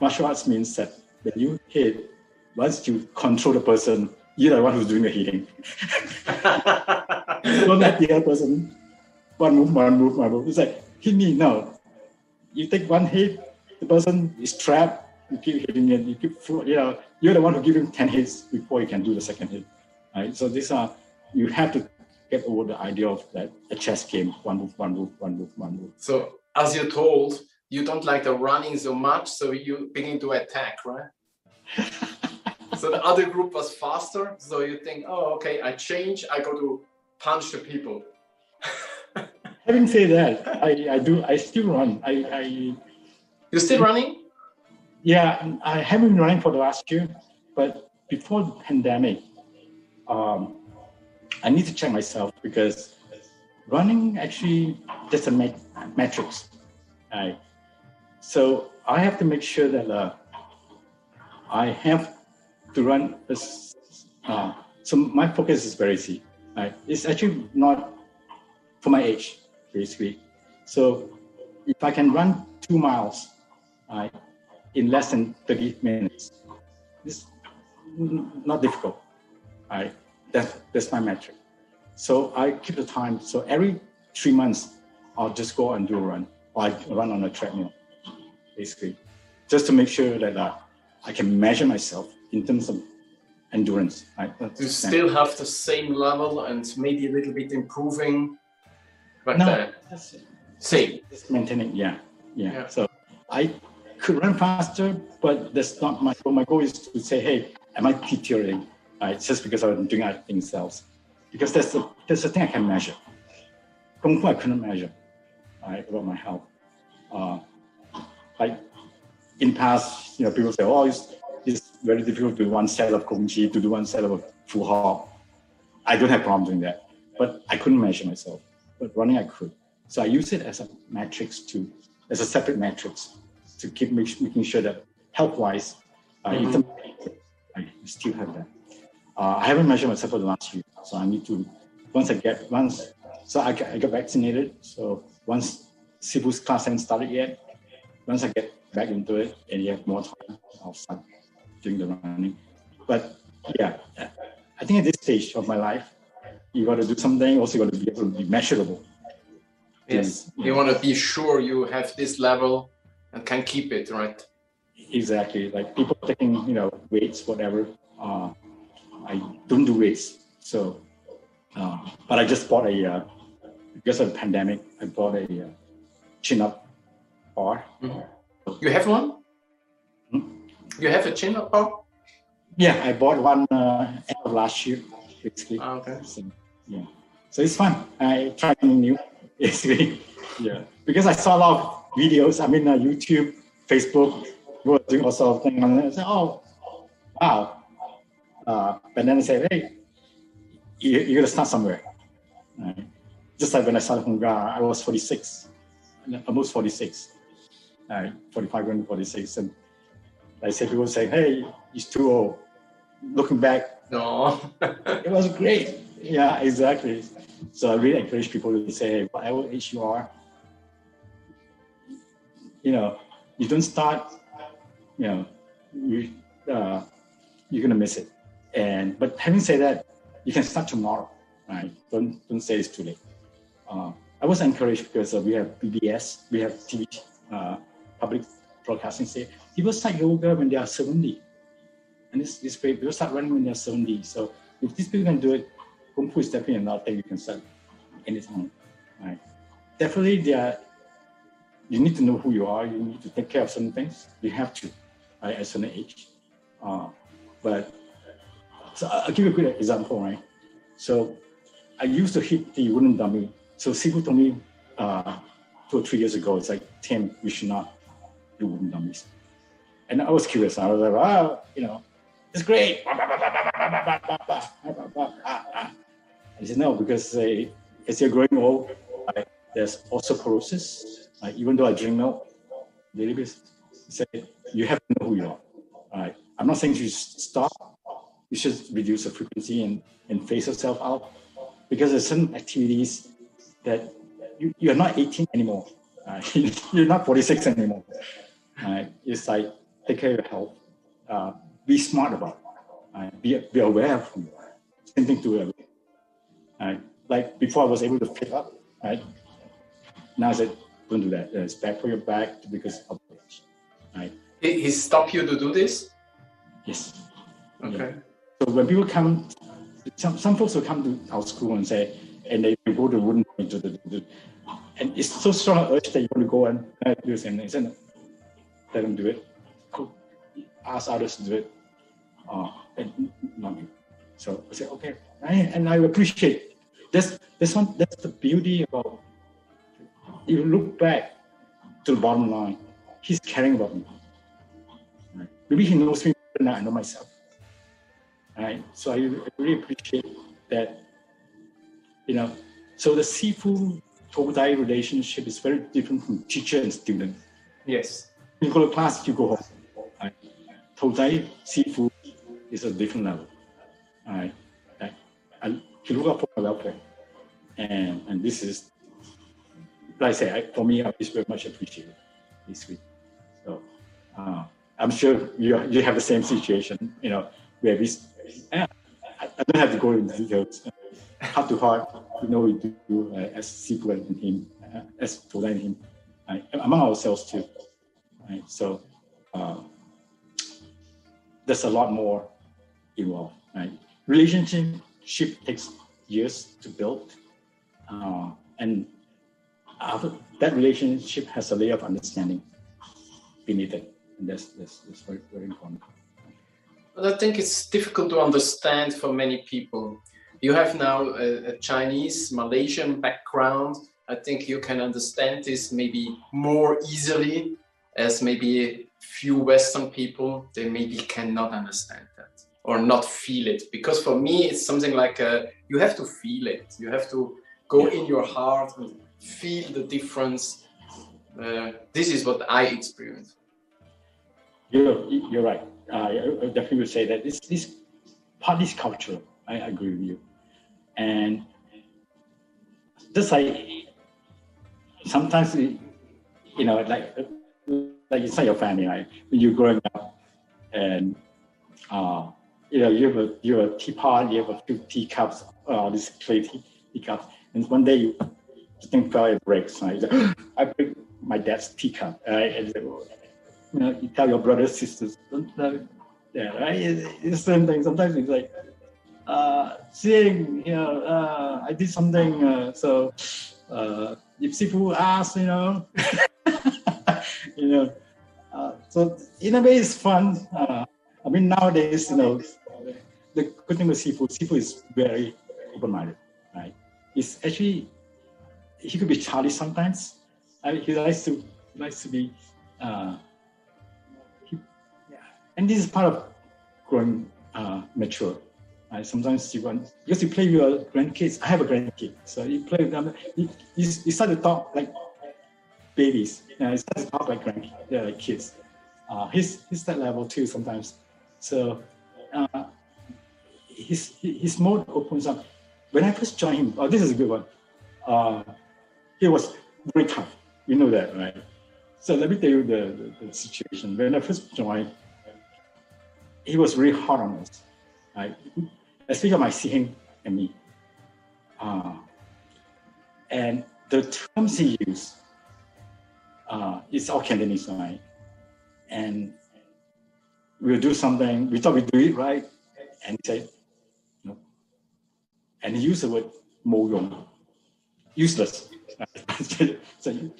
Martial arts means that when you hit, once you control the person, you're the one who's doing the hitting. Don't let the other person one move, one move, one move. It's like hit me. No, you take one hit, the person is trapped. You keep hitting it. You keep, you know, you're the one who give him ten hits before you can do the second hit. Right. So these are you have to get over the idea of that a chess game, one move, one move, one move, one move. So as you're told, you don't like the running so much, so you begin to attack, right? so the other group was faster, so you think, oh, okay, I change, I go to punch the people. Having said that, I, I do I still run. I, I You're still running? Yeah, I haven't been running for the last year, but before the pandemic, um, I need to check myself because running actually just a met- metrics. Right? So I have to make sure that uh, I have to run. Uh, so my focus is very easy. Right? It's actually not for my age basically. So if I can run two miles uh, in less than 30 minutes, it's not difficult. Right? That's, that's my metric. So I keep the time. So every three months, I'll just go and do a run, or I run on a treadmill, basically, just to make sure that uh, I can measure myself in terms of endurance. Right? you still have the same level and maybe a little bit improving but no, uh, same. Just maintaining, yeah, yeah, yeah. So I could run faster, but that's not my goal. My goal is to say, hey, am I deteriorating? Right, just because I'm doing other things else. Because that's the that's the thing I can measure. Kung Fu I couldn't measure, right, about my health. Uh, like in past, you know, people say, oh, it's, it's very difficult to do one set of Kung Chi, to do one set of Fu Hao. I don't have problem doing that, but I couldn't measure myself but running I could. So I use it as a matrix to, as a separate matrix to keep make, making sure that health-wise, uh, mm-hmm. I still have that. Uh, I haven't measured myself for the last year, so I need to. Once I get once, so I, I got vaccinated. So once Sifu's class hasn't started yet, once I get back into it and you have more time, I'll start doing the running. But yeah, I think at this stage of my life, you got to do something. Also, you got to be able to be measurable. Yes, you want to be sure you have this level and can keep it, right? Exactly. Like people taking, you know, weights, whatever. Uh, I don't do weights, so. Uh, but I just bought a uh, because of the pandemic. I bought a uh, chin up bar. Mm-hmm. You have one? Hmm? You have a chin up bar? Yeah, I bought one uh, end of last year, basically. Oh, okay. So, yeah. So it's fun. I try something new, basically. Yeah. Because I saw a lot of videos, I mean, uh, YouTube, Facebook, people doing all sorts of things. And I said, oh, wow. Uh, but then I said, hey, you, you got to start somewhere. Right? Just like when I started Hung Gar, I was 46, almost 46, right? 45 going 46. And I said, people say, hey, he's too old. Looking back, no, it was great yeah, exactly. So I really encourage people to say, whatever age you are, you know, you don't start, you know, you uh, you're gonna miss it. And but having said that, you can start tomorrow, right? Don't don't say it's too late. Uh, I was encouraged because uh, we have PBS, we have TV, uh, public broadcasting say people start yoga when they are 70. And this, this great, people start running when they're 70. So if these people can do it, Kung Fu is definitely another thing you can start anytime. Right? Definitely there you need to know who you are, you need to take care of certain things. You have to right, at a certain age. Uh, but so I'll give you a good example, right? So I used to hit the wooden dummy. So Sifu told me uh, two or three years ago, it's like, Tim, you should not do wooden dummies. And I was curious. I was like, wow, you know, it's great. I said, no, because uh, as you're growing old, uh, there's osteoporosis. Uh, even though I drink milk daily basis, say you have to know who you are. I'm not saying you stop. You should reduce the frequency and, and face yourself out because there's some activities that you, you're not 18 anymore. Uh, you're not 46 anymore. Uh, it's like take care of your health. Uh, be smart about it. Uh, be, be aware of you. Same thing to everything. Uh, like before I was able to pick up, right? Now I said, don't do that. Uh, it's bad for your back because of age, right? He, he stopped you to do this? Yes. Okay. Yeah. So when people come, some, some folks will come to our school and say, and they go to wooden to the, and it's so strong urge that you want to go and uh, do this and they said, let them do it. Ask others to do it. Uh, and not me. So I say, okay. and I appreciate that's that's one that's the beauty about you look back to the bottom line. He's caring about me. Right? Maybe he knows me better than I know myself. Right? So I really appreciate that. You know, so the Sifu Todai relationship is very different from teacher and student. Yes. You go to class, you go home. Right? Todai Sifu is a different level. Right? I, you look up for my welfare. And, and this is like I say, I, for me, it's very much appreciated this week. So uh, I'm sure you you have the same situation, you know, where we. I, I don't have to go into details. Heart to heart, you know, we do uh, as Sifu and him, uh, as Toda and him, right? among ourselves too. Right? So uh, there's a lot more involved. Right? Relationship takes years to build, uh, and after that relationship has a layer of understanding beneath it. And that's, that's, that's very, very important. But I think it's difficult to understand for many people. You have now a, a Chinese, Malaysian background. I think you can understand this maybe more easily as maybe few Western people, they maybe cannot understand that or not feel it. Because for me, it's something like a, you have to feel it. You have to go in your heart and feel the difference. Uh, this is what I experience. You're, you're right. Uh, I definitely would say that this, this part is cultural. I agree with you. And just like sometimes, you know, like like inside your family, right? When you're growing up, and uh, you know, you have a you have a teapot, you have a few teacups, uh, these clay tea, teacups, and one day you thing fell it breaks. Right? I break my dad's teacup. Right? And, you know, you tell your brothers, sisters, don't tell yeah, right? It's the same thing. Sometimes it's like, uh, seeing, you know, uh, I did something, uh, so uh, if people ask, you know, you know, uh, so in a way it's fun. Uh, I mean, nowadays, you know, the good thing with Sifu, Sifu is very open-minded, right? It's actually he could be childish sometimes. I mean, he likes to likes to be, uh, he, yeah. and this is part of growing uh, mature. Sometimes you want because you play with your grandkids. I have a grandkid, so you play with them. You, you, you start to talk like babies. You, it's you start to talk like like kids. Uh, he's he's that level too sometimes. So uh, his his mode opens up. When I first joined him, oh, this is a good one. Uh, he was very tough. You know that, right? So let me tell you the, the, the situation. When I first joined, he was really hard on us, right? Especially when I see and me. Uh, and the terms he used, uh, it's all Cantonese, right? And we'll do something, we thought we do it right, and he said, no. And he used the word mo yong, useless. so,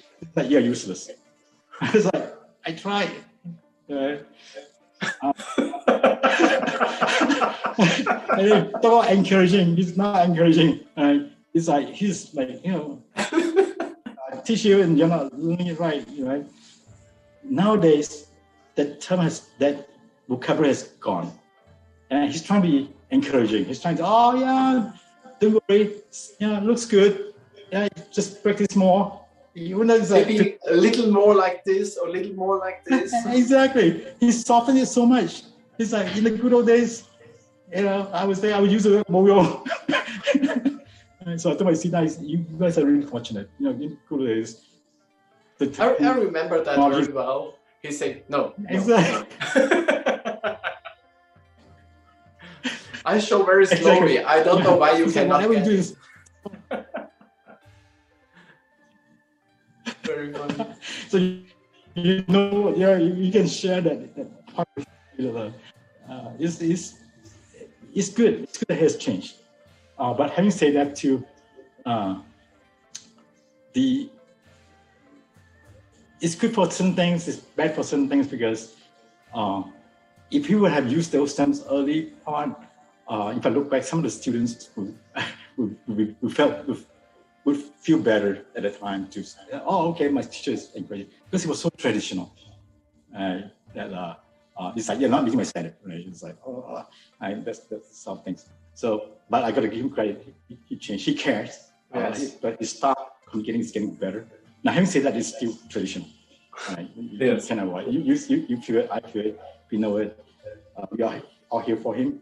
you're useless. I was like, I tried. Uh, um, talk encouraging. He's not encouraging. Uh, it's like he's like you know, you and you're not doing it right. Right. Nowadays, that term has that vocabulary has gone, and he's trying to be encouraging. He's trying to, oh yeah, don't worry, yeah, looks good. Yeah, just practice more. You know, maybe a little more like this or a little more like this. exactly. He softened it so much. He's like in the good old days, you know, I would say I would use the moyo. so I told my senior, you guys are really fortunate. You know, in good days. I, I remember that very well. He said, no. exactly. No. I show very slowly. Exactly. I don't know why you cannot. Whatever you do is very funny. so you, know, yeah, you, you, can share that, that part. You know, uh, it's, it's, it's good. It's good that it has changed. Uh, but having said that, too, uh, the it's good for certain things. It's bad for certain things because uh, if you would have used those terms early on, uh, if I look back, some of the students who, who felt would feel better at the time to say, oh, okay, my teacher is encouraging because it was so traditional. That uh, uh, it's like you're not meeting my standard. Right? It's like, oh, I, that's that's some things. So, but I got to give him credit. He, he changed. He cares. Uh, yes. Uh, but his start communicating is getting better. Now, having said that, it's still traditional. Right? You, yes. you can avoid. You, you, you feel it. I feel it. We know it. Uh, we are all here for him.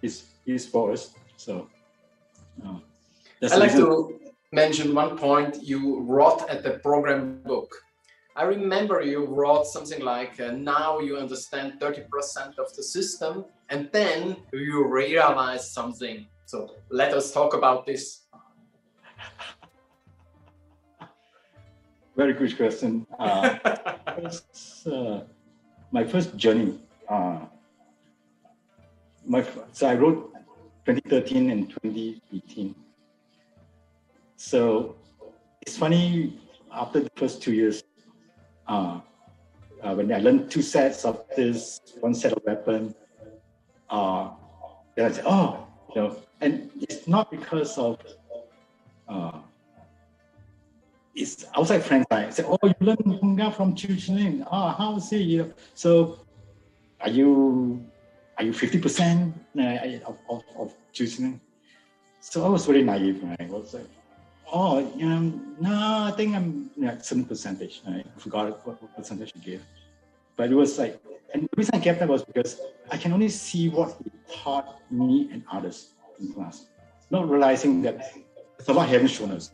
He's he's for us. So. Uh, I like to mention one point you wrote at the program book. I remember you wrote something like, uh, now you understand 30% of the system, and then you realize something. So let us talk about this. Very good question. Uh, uh, my first journey. Uh, my so I wrote 2013 and 2018 so it's funny, after the first two years, uh, uh, when I learned two sets of this, one set of weapon, uh, then I said, oh, you know, and it's not because of, uh, it's outside friends. I said, oh, you learned Hung from Chiu Chi Ling. Oh, how is it? You know, so are you are you 50% uh, of, of, of Chiu Chi Ling? So I was very naive. Right? I was like, Oh, um, no, I think I'm yeah, some percentage. I forgot what, what percentage he gave. But it was like, and the reason I kept that was because I can only see what he taught me and others in class, not realizing that it's a lot he hasn't shown us.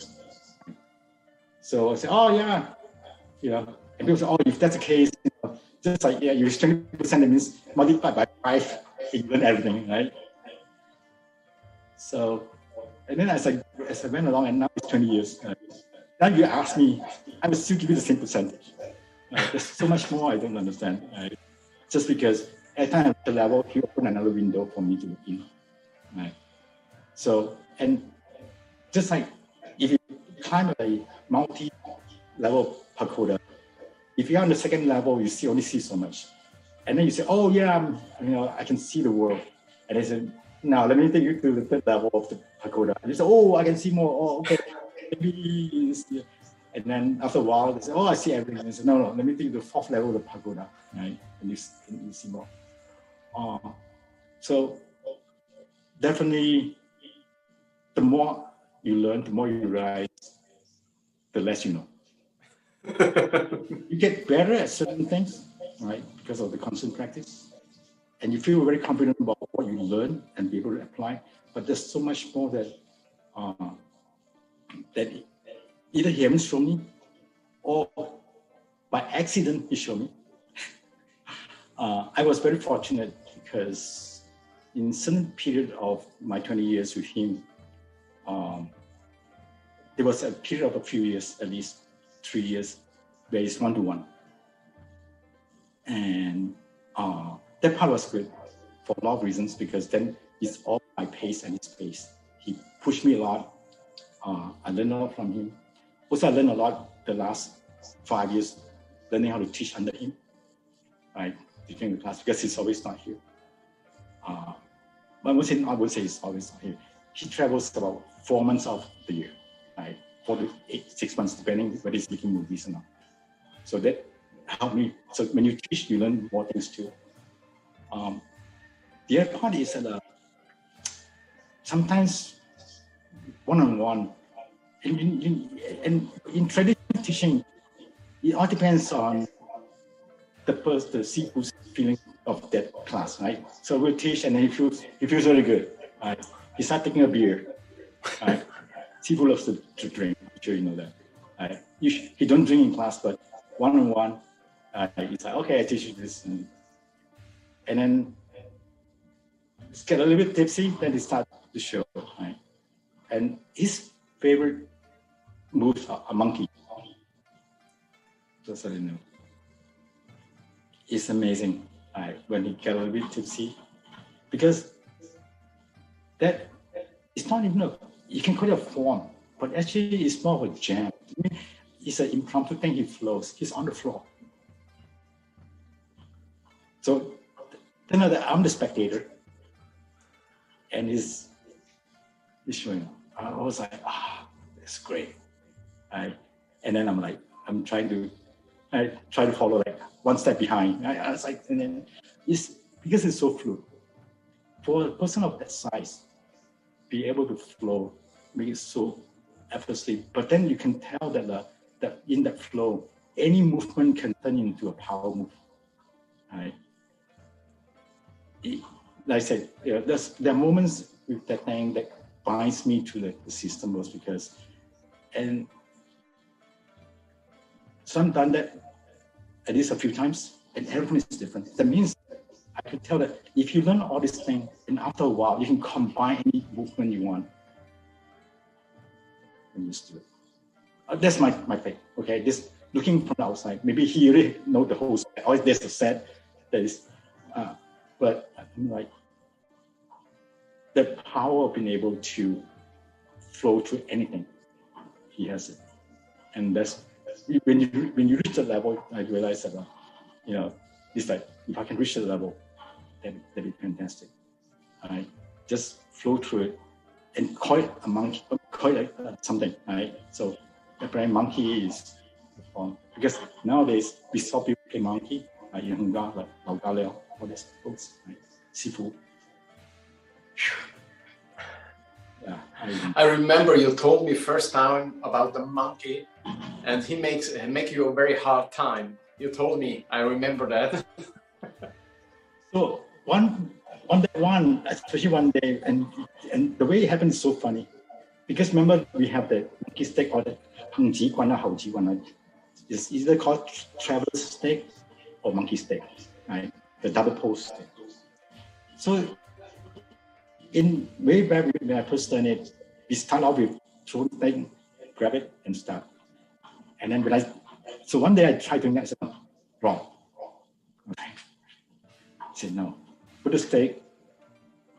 So I said, oh yeah, you know, and people say, oh, if that's the case, you know, just like, yeah, you're 20%, that means multiply by five, you everything, right? So and then I as I went along, and now it's 20 years. Uh, now you ask me, I will still give you the same percentage. Uh, there's so much more I don't understand. Right? Just because at time the level, he opened another window for me to look in. Right? So and just like if you climb a multi-level pagoda, if you're on the second level, you see only see so much, and then you say, "Oh yeah, I'm, you know, I can see the world," and I said, now let me take you to the third level of the pagoda. And you say, oh, I can see more. Oh, okay. Maybe. And then after a while, they say, oh, I see everything. And I say, no, no, let me take you to the fourth level of the pagoda, right? And you, and you see more. Uh, so definitely, the more you learn, the more you realize, the less you know. you get better at certain things, right? Because of the constant practice and you feel very confident about what you learn and be able to apply. But there's so much more that uh, that either he haven't shown me or by accident he showed me. Uh, I was very fortunate because in certain period of my 20 years with him, um, there was a period of a few years, at least three years, where it's one to one. And uh, that part was good for a lot of reasons because then it's all my pace and his pace. He pushed me a lot. Uh, I learned a lot from him. Also, I learned a lot the last five years learning how to teach under him, right? Teaching the class because he's always not here. Uh, but I would say, I would say he's always not here. He travels about four months of the year, right? Four to eight, six months, depending whether he's making movies or not. So that helped me. So when you teach, you learn more things too. Um, the other part is that uh, sometimes one-on-one, and in, traditional teaching, it all depends on the person, the sequel's feeling of that class, right? So we'll teach and then he feels, he feels really good, right? He starts taking a beer, right? Sifu loves to, to drink, I'm sure you know that. Right? You sh- he don't drink in class, but one-on-one, uh, he's like, okay, I teach you this. And, and then get a little bit tipsy, then he start the show, right? And his favorite moves are a monkey. Just so you know. It's amazing right, when he get a little bit tipsy. Because that it's not even a you can call it a form, but actually it's more of a jam. I mean, it's an impromptu thing, he flows, he's on the floor. So then I'm the spectator and he's, he's showing up. I was like, ah, that's great. Right? And then I'm like, I'm trying to, I try to follow like one step behind. I, I was like, and then it's because it's so fluid. For a person of that size, be able to flow, make it so effortlessly. But then you can tell that the, that in that flow, any movement can turn into a power move. Right? Like I said, you know, there are moments with that thing that binds me to the, the system was because and so I've done that at least a few times and everyone is different. That means I could tell that if you learn all these things and after a while you can combine any movement you want and just do it. Uh, that's my, my faith. Okay, this looking from the outside, maybe he really know the whole set, or there's a set that is uh, but I'm like the power of being able to flow through anything. He has it, and that's when you when you reach the level, I realize that uh, you know it's like if I can reach the level, then that'd be fantastic. I just flow through it and call it a monkey, call it uh, something, right? So the brand monkey is um, because nowadays we saw people play monkey, like in Kong, like Lao honest folks, right? Sifu. Yeah, I, remember you told me first time about the monkey, and he makes make you a very hard time. You told me. I remember that. so one on that one, especially one day, and and the way it happened is so funny, because remember we have the monkey steak or the 五级关到好级关了，is either called traveler's steak or monkey steak, right? The double post. So in way back when I first done it, we start off with throw thing, grab it and start. And then I, so one day I tried doing that, I said, wrong. Okay. I said, no. Put the stake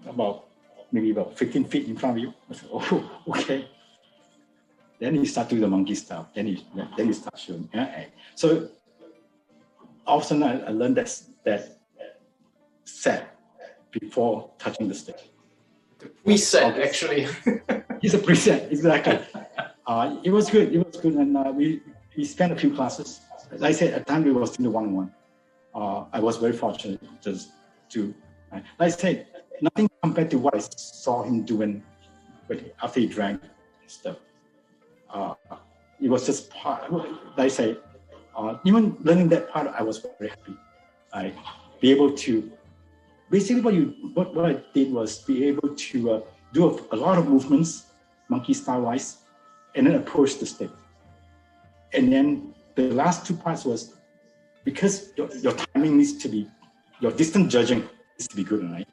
about, maybe about 15 feet in front of you. I said, oh, okay. Then you start doing the monkey stuff. Then you, then you start showing. Yeah. Eh. So all of a sudden I, I learned that, that set before touching the stick The preset actually. it's a preset, exactly. Uh, it was good. It was good, and uh, we we spent a few classes. As I said, at the time we was in the one-on-one. Uh, I was very fortunate just to, like I said, nothing compared to what I saw him doing, but after he drank and stuff. Uh, it was just part. Like I say, uh, even learning that part, I was very happy. I be able to basically what you what, what I did was be able to uh, do a, a, lot of movements, monkey style wise, and then approach the stick. And then the last two parts was because your, your timing needs to be your distance judging needs to be good, right?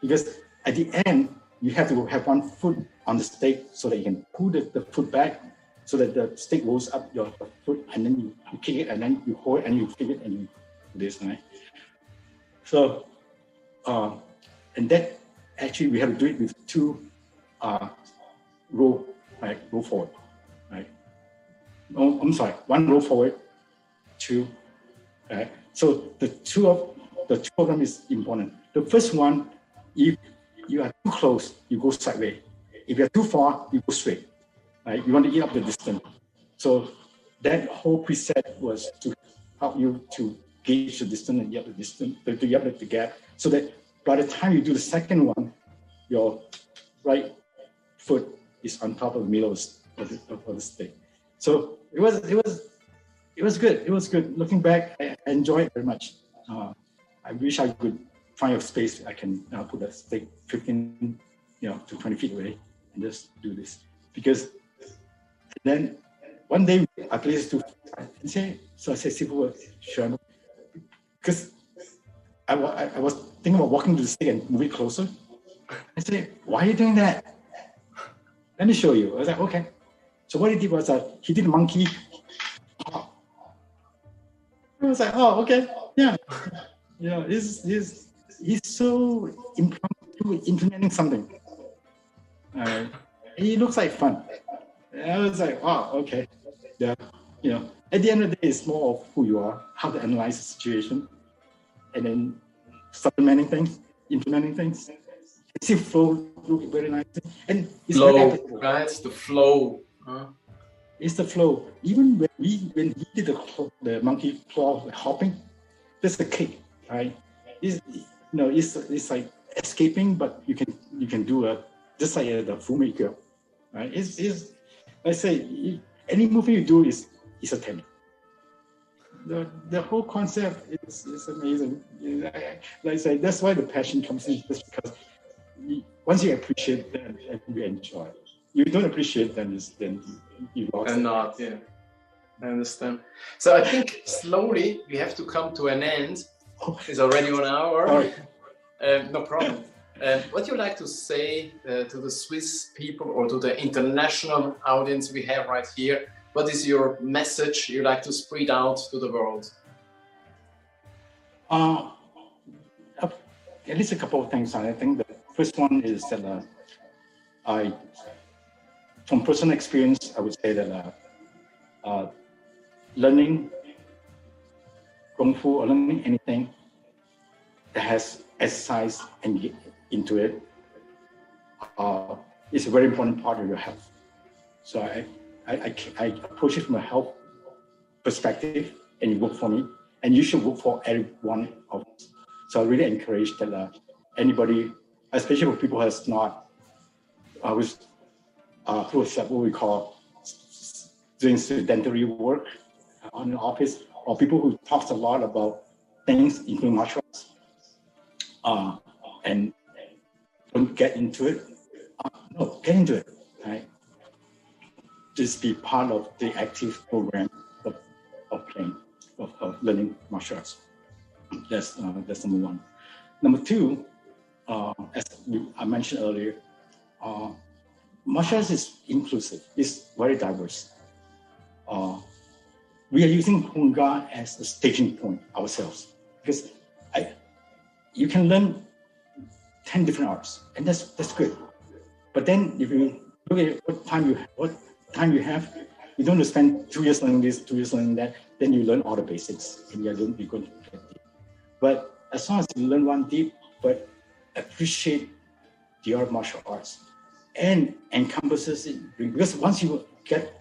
Because at the end, you have to have one foot on the stake so that you can pull the, the foot back so that the stake goes up your foot and then you, kick it and then you hold it and you kick it and you do this, right? So, uh, and that actually we have to do it with two uh, row, right, row forward, right? Oh, I'm sorry, one row forward, two, right? So the two of the two of them is important. The first one, if you are too close, you go sideways. If you're too far, you go straight. Right? You want to eat up the distance. So that whole preset was to help you to gauge the distance and eat the distance, to eat the gap, so that by the time you do the second one, your right foot is on top of the middle of the, of the stick. So it was it was it was good. It was good. Looking back, I enjoyed it very much. Uh, I wish I could find a space I can uh, put a stake 15, you know, to 20 feet away and just do this. Because then one day I placed to say, so I said, Sifu, sure. Because I, I, I was thinking about walking to the stake and move it closer. I said, why are you doing that? Let me show you. I was like, okay. So what he did was uh, he did monkey. I was like, oh, okay, yeah. Yeah, he's, he's, he's so impromptu implementing something. Uh, he looks like fun. And I was like, wow, okay. Yeah, you know, at the end of the day, it's more of who you are, how to analyze the situation, and then supplementing things, implementing things. See flow look very nicely, and it's flow, right? It's the flow. Huh? It's the flow. Even when we when he did the the monkey claw hopping, that's a kick, right? It's, you know, it's it's like escaping, but you can you can do a just like a, the filmmaker, right? It's, it's I say any movie you do is is a technique. The, the whole concept is, is amazing. Like I say, that's why the passion comes in, just because once you appreciate them and you enjoy it. You don't appreciate them, then you lost. And not, yeah. I understand. So I think slowly we have to come to an end. Oh. It's already one hour. Um, no problem. Um, what do you like to say uh, to the Swiss people or to the international audience we have right here? What is your message you like to spread out to the world? Uh, at least a couple of things. I think the first one is that uh, I, from personal experience, I would say that uh, uh, learning kung fu or learning anything that has exercise and into it uh, is a very important part of your health. So I, I, I, I approach it from a health perspective and it worked for me and you should work for every one of us. So I really encourage that uh, anybody, especially for people who has not, uh, with, uh, what we call doing sedentary work on an office, or people who talks a lot about things, including martial arts, uh, and don't get into it. Uh, no, get into it, right? Just be part of the active program of, of playing, of, of learning martial arts. That's, uh, that's number one. Number two, uh, as I mentioned earlier, uh, martial arts is inclusive, it's very diverse. Uh, we are using Hung Gar as a staging point ourselves because I, you can learn 10 different arts and that's that's good but then if you look at what time you what time you have you don't spend two years learning this two years learning that then you learn all the basics and you're going to get deep but as long as you learn one deep but appreciate the art martial arts and encompasses it. Because once you get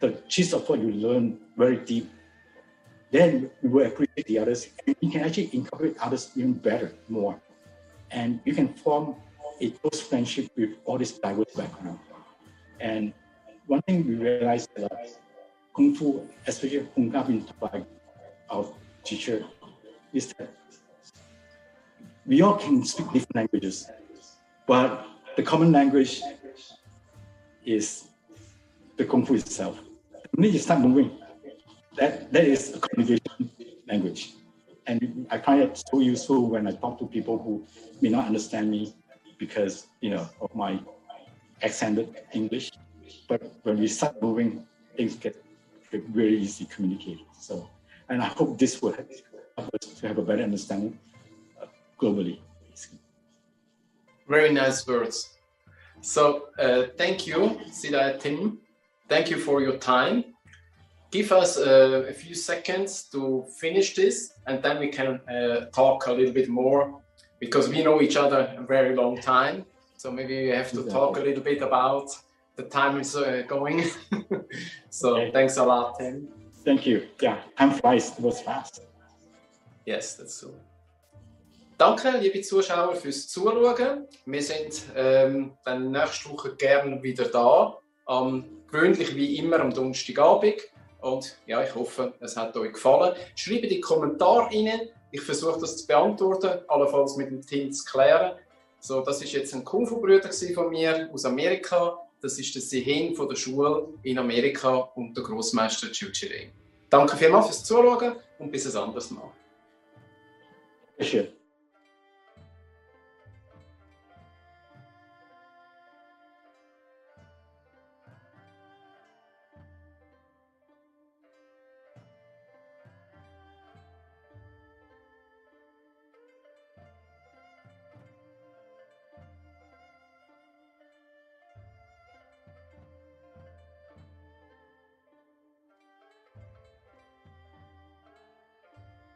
the gist of what you learn very deep then you will appreciate the others and you can actually incorporate others even better more. And you can form a close friendship with all this diverse background. And one thing we realized that Kung Fu, especially Kung been by our teacher, is that we all can speak different languages, but the common language is the Kung Fu itself. The you start moving, that, that is a communication language. and I find it so useful when I talk to people who may not understand me because you know of my accented English. But when we start moving, things get, very easy communicated. So, and I hope this will help us to have a better understanding uh, globally. Very nice words. So, uh, thank you, Sidai Tim. Thank you for your time. Give us uh, a few seconds to finish this, and then we can uh, talk a little bit more because we know each other a very long time. So maybe we have to exactly. talk a little bit about the time is uh, going. so okay. thanks a lot, Tim. Thank you. Yeah, time flies. It was fast. Yes, that's so. Danke, liebe Zuschauer, fürs Zuschauen. Wir sind ähm, dann nächste Woche gerne wieder da. Ähm, gewöhnlich wie immer am Donnerstagabend. Und ja, ich hoffe, es hat euch gefallen. Schreibe die Kommentare rein. Ich versuche das zu beantworten, allenfalls mit dem Team zu klären. So, das ist jetzt ein Kung-Fu-Brüder von mir aus Amerika. Das ist der Sehin von der Schule in Amerika und der Großmeister Chiu Danke vielmals fürs Zuschauen und bis ein anderes Mal. Schön.